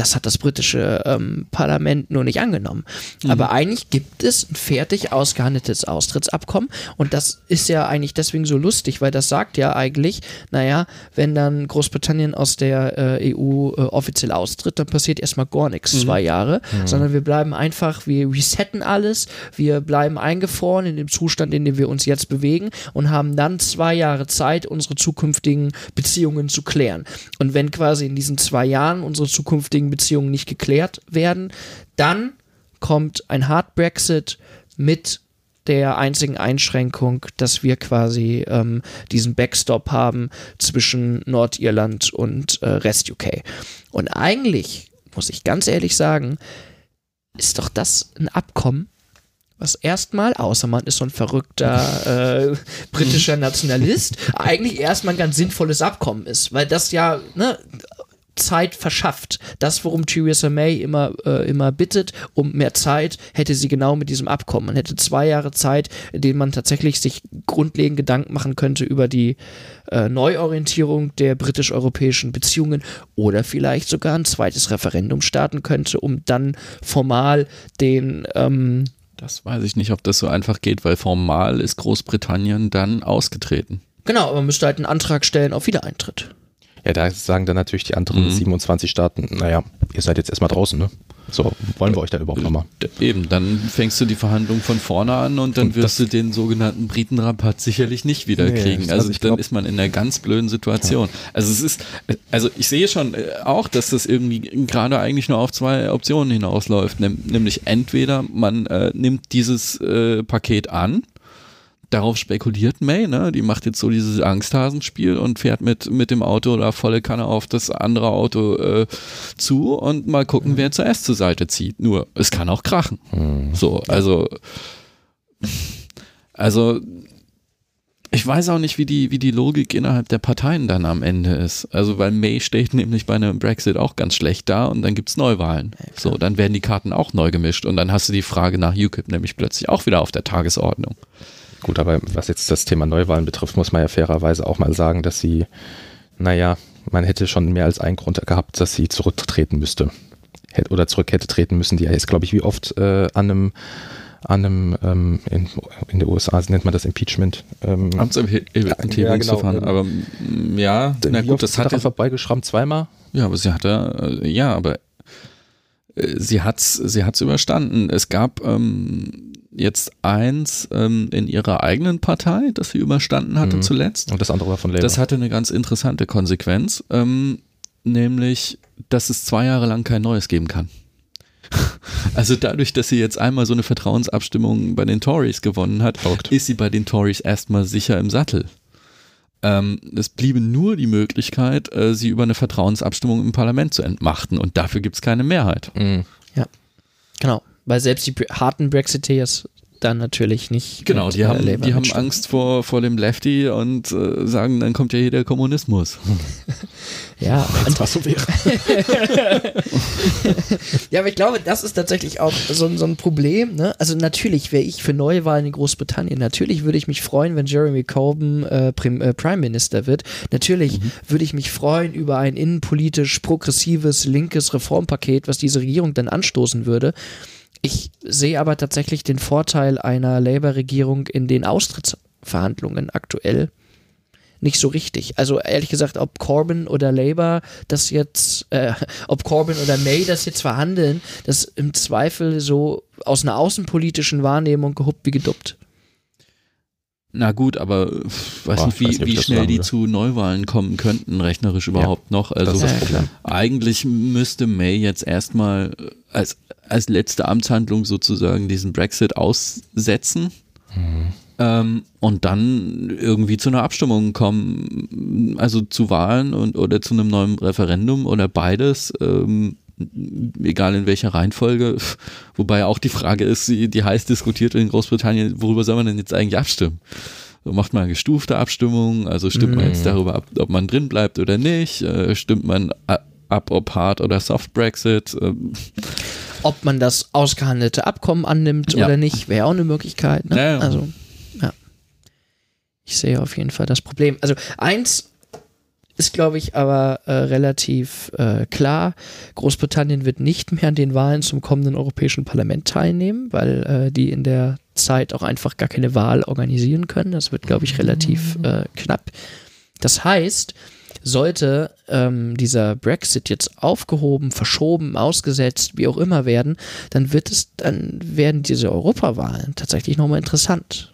Speaker 2: Das hat das britische ähm, Parlament nur nicht angenommen. Mhm. Aber eigentlich gibt es ein fertig ausgehandeltes Austrittsabkommen und das ist ja eigentlich deswegen so lustig, weil das sagt ja eigentlich, naja, wenn dann Großbritannien aus der äh, EU äh, offiziell austritt, dann passiert erstmal gar nichts, mhm. zwei Jahre, mhm. sondern wir bleiben einfach, wir resetten alles, wir bleiben eingefroren in dem Zustand, in dem wir uns jetzt bewegen und haben dann zwei Jahre Zeit, unsere zukünftigen Beziehungen zu klären. Und wenn quasi in diesen zwei Jahren unsere zukünftigen Beziehungen nicht geklärt werden. Dann kommt ein Hard Brexit mit der einzigen Einschränkung, dass wir quasi ähm, diesen Backstop haben zwischen Nordirland und äh, Rest UK. Und eigentlich, muss ich ganz ehrlich sagen, ist doch das ein Abkommen, was erstmal, außer man ist so ein verrückter äh, britischer Nationalist, eigentlich erstmal ein ganz sinnvolles Abkommen ist, weil das ja ne, Zeit verschafft. Das, worum Theresa May immer, äh, immer bittet, um mehr Zeit, hätte sie genau mit diesem Abkommen. Man hätte zwei Jahre Zeit, in denen man tatsächlich sich grundlegend Gedanken machen könnte über die äh, Neuorientierung der britisch-europäischen Beziehungen oder vielleicht sogar ein zweites Referendum starten könnte, um dann formal den ähm,
Speaker 1: das weiß ich nicht, ob das so einfach geht, weil formal ist Großbritannien dann ausgetreten.
Speaker 2: Genau, aber man müsste halt einen Antrag stellen auf Wiedereintritt.
Speaker 3: Ja, da sagen dann natürlich die anderen mhm. 27 Staaten, naja, ihr seid jetzt erstmal draußen, ne? So, wollen wir euch dann überhaupt nochmal?
Speaker 1: Eben, dann fängst du die Verhandlungen von vorne an und dann und wirst du den sogenannten Britenrabatt sicherlich nicht wieder nee, kriegen. Also, also dann ist man in einer ganz blöden Situation. Ja. Also es ist, also ich sehe schon äh, auch, dass das irgendwie gerade eigentlich nur auf zwei Optionen hinausläuft. Nämlich entweder man äh, nimmt dieses äh, Paket an darauf spekuliert May, ne? Die macht jetzt so dieses Angsthasenspiel und fährt mit, mit dem Auto da volle Kanne auf das andere Auto äh, zu und mal gucken, wer zuerst zur Seite zieht. Nur, es kann auch krachen. Mhm. So, also, also, ich weiß auch nicht, wie die, wie die Logik innerhalb der Parteien dann am Ende ist. Also, weil May steht nämlich bei einem Brexit auch ganz schlecht da und dann gibt's Neuwahlen. Ja, so, dann werden die Karten auch neu gemischt und dann hast du die Frage nach UKIP nämlich plötzlich auch wieder auf der Tagesordnung.
Speaker 3: Gut, aber was jetzt das Thema Neuwahlen betrifft, muss man ja fairerweise auch mal sagen, dass sie, naja, man hätte schon mehr als einen Grund gehabt, dass sie zurücktreten müsste. Oder zurück hätte treten müssen. Die ist, glaube ich, wie oft äh, an einem an einem, ähm, in, in den USA nennt man das Impeachment. Ähm,
Speaker 1: Amtsenthebungsverfahren, ja, genau, aber ähm, ja,
Speaker 3: na gut, das hat er vorbeigeschrammt zweimal.
Speaker 1: Ja, aber sie hatte, äh, ja, aber äh, sie hat's, sie hat's überstanden. Es gab ähm, jetzt eins ähm, in ihrer eigenen Partei, das sie überstanden hatte mhm. zuletzt.
Speaker 3: Und das andere war von Labour.
Speaker 1: Das hatte eine ganz interessante Konsequenz, ähm, nämlich, dass es zwei Jahre lang kein Neues geben kann. Also dadurch, dass sie jetzt einmal so eine Vertrauensabstimmung bei den Tories gewonnen hat, Verrückt. ist sie bei den Tories erstmal sicher im Sattel. Ähm, es bliebe nur die Möglichkeit, äh, sie über eine Vertrauensabstimmung im Parlament zu entmachten und dafür gibt es keine Mehrheit.
Speaker 2: Mhm. Ja, genau weil selbst die harten Brexiteers dann natürlich nicht.
Speaker 1: Genau, mit, die, haben, äh, die haben Angst vor, vor dem Lefty und äh, sagen, dann kommt ja hier der Kommunismus.
Speaker 2: ja, wenn was so wäre. ja, aber ich glaube, das ist tatsächlich auch so, so ein Problem. Ne? Also natürlich wäre ich für Neuwahlen in Großbritannien. Natürlich würde ich mich freuen, wenn Jeremy Corbyn äh, Prim, äh, Prime Minister wird. Natürlich mhm. würde ich mich freuen über ein innenpolitisch progressives, linkes Reformpaket, was diese Regierung dann anstoßen würde. Ich sehe aber tatsächlich den Vorteil einer Labour-Regierung in den Austrittsverhandlungen aktuell nicht so richtig. Also ehrlich gesagt, ob Corbyn oder Labour das jetzt, äh, ob Corbyn oder May das jetzt verhandeln, das im Zweifel so aus einer außenpolitischen Wahrnehmung gehuppt wie geduppt.
Speaker 1: Na gut, aber weiß nicht, wie, weiß nicht, wie schnell die zu Neuwahlen kommen könnten, rechnerisch überhaupt ja, noch. Also eigentlich müsste May jetzt erstmal als als letzte Amtshandlung sozusagen diesen Brexit aussetzen. Mhm. Ähm, und dann irgendwie zu einer Abstimmung kommen, also zu Wahlen und oder zu einem neuen Referendum oder beides, ähm, egal in welcher Reihenfolge. Wobei auch die Frage ist, die, heiß diskutiert in Großbritannien, worüber soll man denn jetzt eigentlich abstimmen? So macht man eine gestufte Abstimmung, also stimmt man jetzt mhm. darüber ab, ob man drin bleibt oder nicht, äh, stimmt man ab, ob Hard oder Soft Brexit. Ähm,
Speaker 2: ob man das ausgehandelte Abkommen annimmt ja. oder nicht, wäre auch eine Möglichkeit. Ne? Ja, ja. Also, ja. Ich sehe auf jeden Fall das Problem. Also, eins ist, glaube ich, aber äh, relativ äh, klar. Großbritannien wird nicht mehr an den Wahlen zum kommenden Europäischen Parlament teilnehmen, weil äh, die in der Zeit auch einfach gar keine Wahl organisieren können. Das wird, glaube ich, relativ äh, knapp. Das heißt, sollte ähm, dieser Brexit jetzt aufgehoben, verschoben, ausgesetzt, wie auch immer werden, dann wird es, dann werden diese Europawahlen tatsächlich nochmal interessant.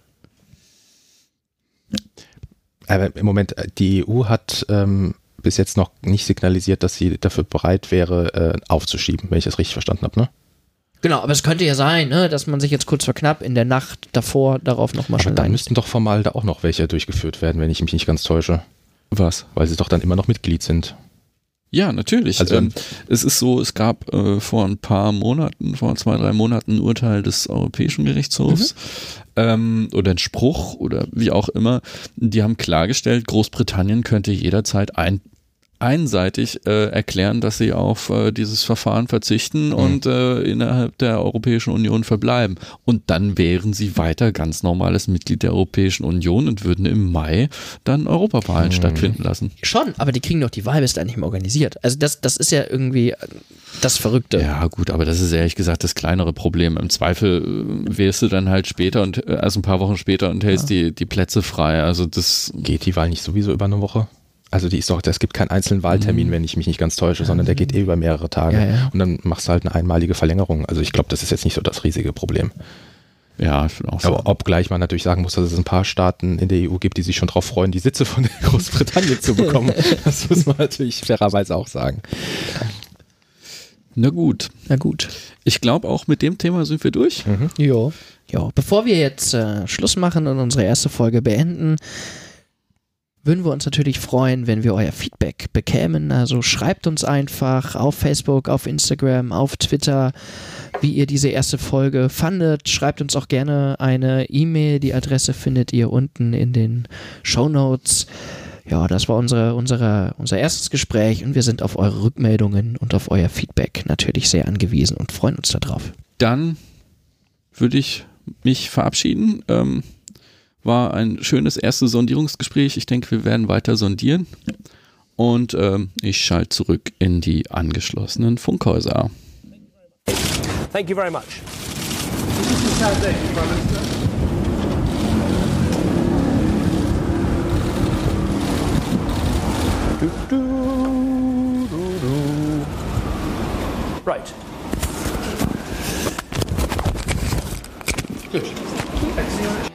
Speaker 3: Aber im Moment, die EU hat ähm, bis jetzt noch nicht signalisiert, dass sie dafür bereit wäre, äh, aufzuschieben, wenn ich das richtig verstanden habe, ne?
Speaker 2: Genau, aber es könnte ja sein, ne, dass man sich jetzt kurz vor knapp in der Nacht davor darauf nochmal
Speaker 3: schon. Dann müssten doch formal da auch noch welche durchgeführt werden, wenn ich mich nicht ganz täusche.
Speaker 1: Was?
Speaker 3: Weil sie doch dann immer noch Mitglied sind.
Speaker 1: Ja, natürlich. Also, ähm, es ist so, es gab äh, vor ein paar Monaten, vor zwei, drei Monaten ein Urteil des Europäischen Gerichtshofs mhm. ähm, oder ein Spruch oder wie auch immer. Die haben klargestellt, Großbritannien könnte jederzeit ein, einseitig äh, erklären, dass sie auf äh, dieses Verfahren verzichten mhm. und äh, innerhalb der Europäischen Union verbleiben. Und dann wären sie weiter ganz normales Mitglied der Europäischen Union und würden im Mai dann Europawahlen mhm. stattfinden lassen.
Speaker 2: Schon, aber die kriegen doch die Wahl bis dahin nicht mehr organisiert. Also das, das ist ja irgendwie das Verrückte.
Speaker 1: Ja gut, aber das ist ehrlich gesagt das kleinere Problem. Im Zweifel äh, wählst du dann halt später und äh, also ein paar Wochen später und hältst ja. die, die Plätze frei. Also das
Speaker 3: geht die Wahl nicht sowieso über eine Woche? Also die ist doch, es gibt keinen einzelnen Wahltermin, mhm. wenn ich mich nicht ganz täusche, sondern der geht eh über mehrere Tage. Ja, ja. Und dann machst du halt eine einmalige Verlängerung. Also ich glaube, das ist jetzt nicht so das riesige Problem.
Speaker 1: Ja, ich auch
Speaker 3: so. Aber obgleich man natürlich sagen muss, dass es ein paar Staaten in der EU gibt, die sich schon darauf freuen, die Sitze von Großbritannien zu bekommen. Das muss man natürlich fairerweise auch sagen.
Speaker 1: Na gut.
Speaker 2: Na gut.
Speaker 1: Ich glaube, auch mit dem Thema sind wir durch.
Speaker 2: Mhm. Ja. Ja. Bevor wir jetzt äh, Schluss machen und unsere erste Folge beenden, würden wir uns natürlich freuen, wenn wir euer Feedback bekämen. Also schreibt uns einfach auf Facebook, auf Instagram, auf Twitter, wie ihr diese erste Folge fandet. Schreibt uns auch gerne eine E-Mail. Die Adresse findet ihr unten in den Show Notes. Ja, das war unsere, unsere, unser erstes Gespräch und wir sind auf eure Rückmeldungen und auf euer Feedback natürlich sehr angewiesen und freuen uns darauf.
Speaker 1: Dann würde ich mich verabschieden. Ähm war ein schönes erstes Sondierungsgespräch. Ich denke, wir werden weiter sondieren. Und ähm, ich schalte zurück in die angeschlossenen Funkhäuser. Thank you very much. Right. Good.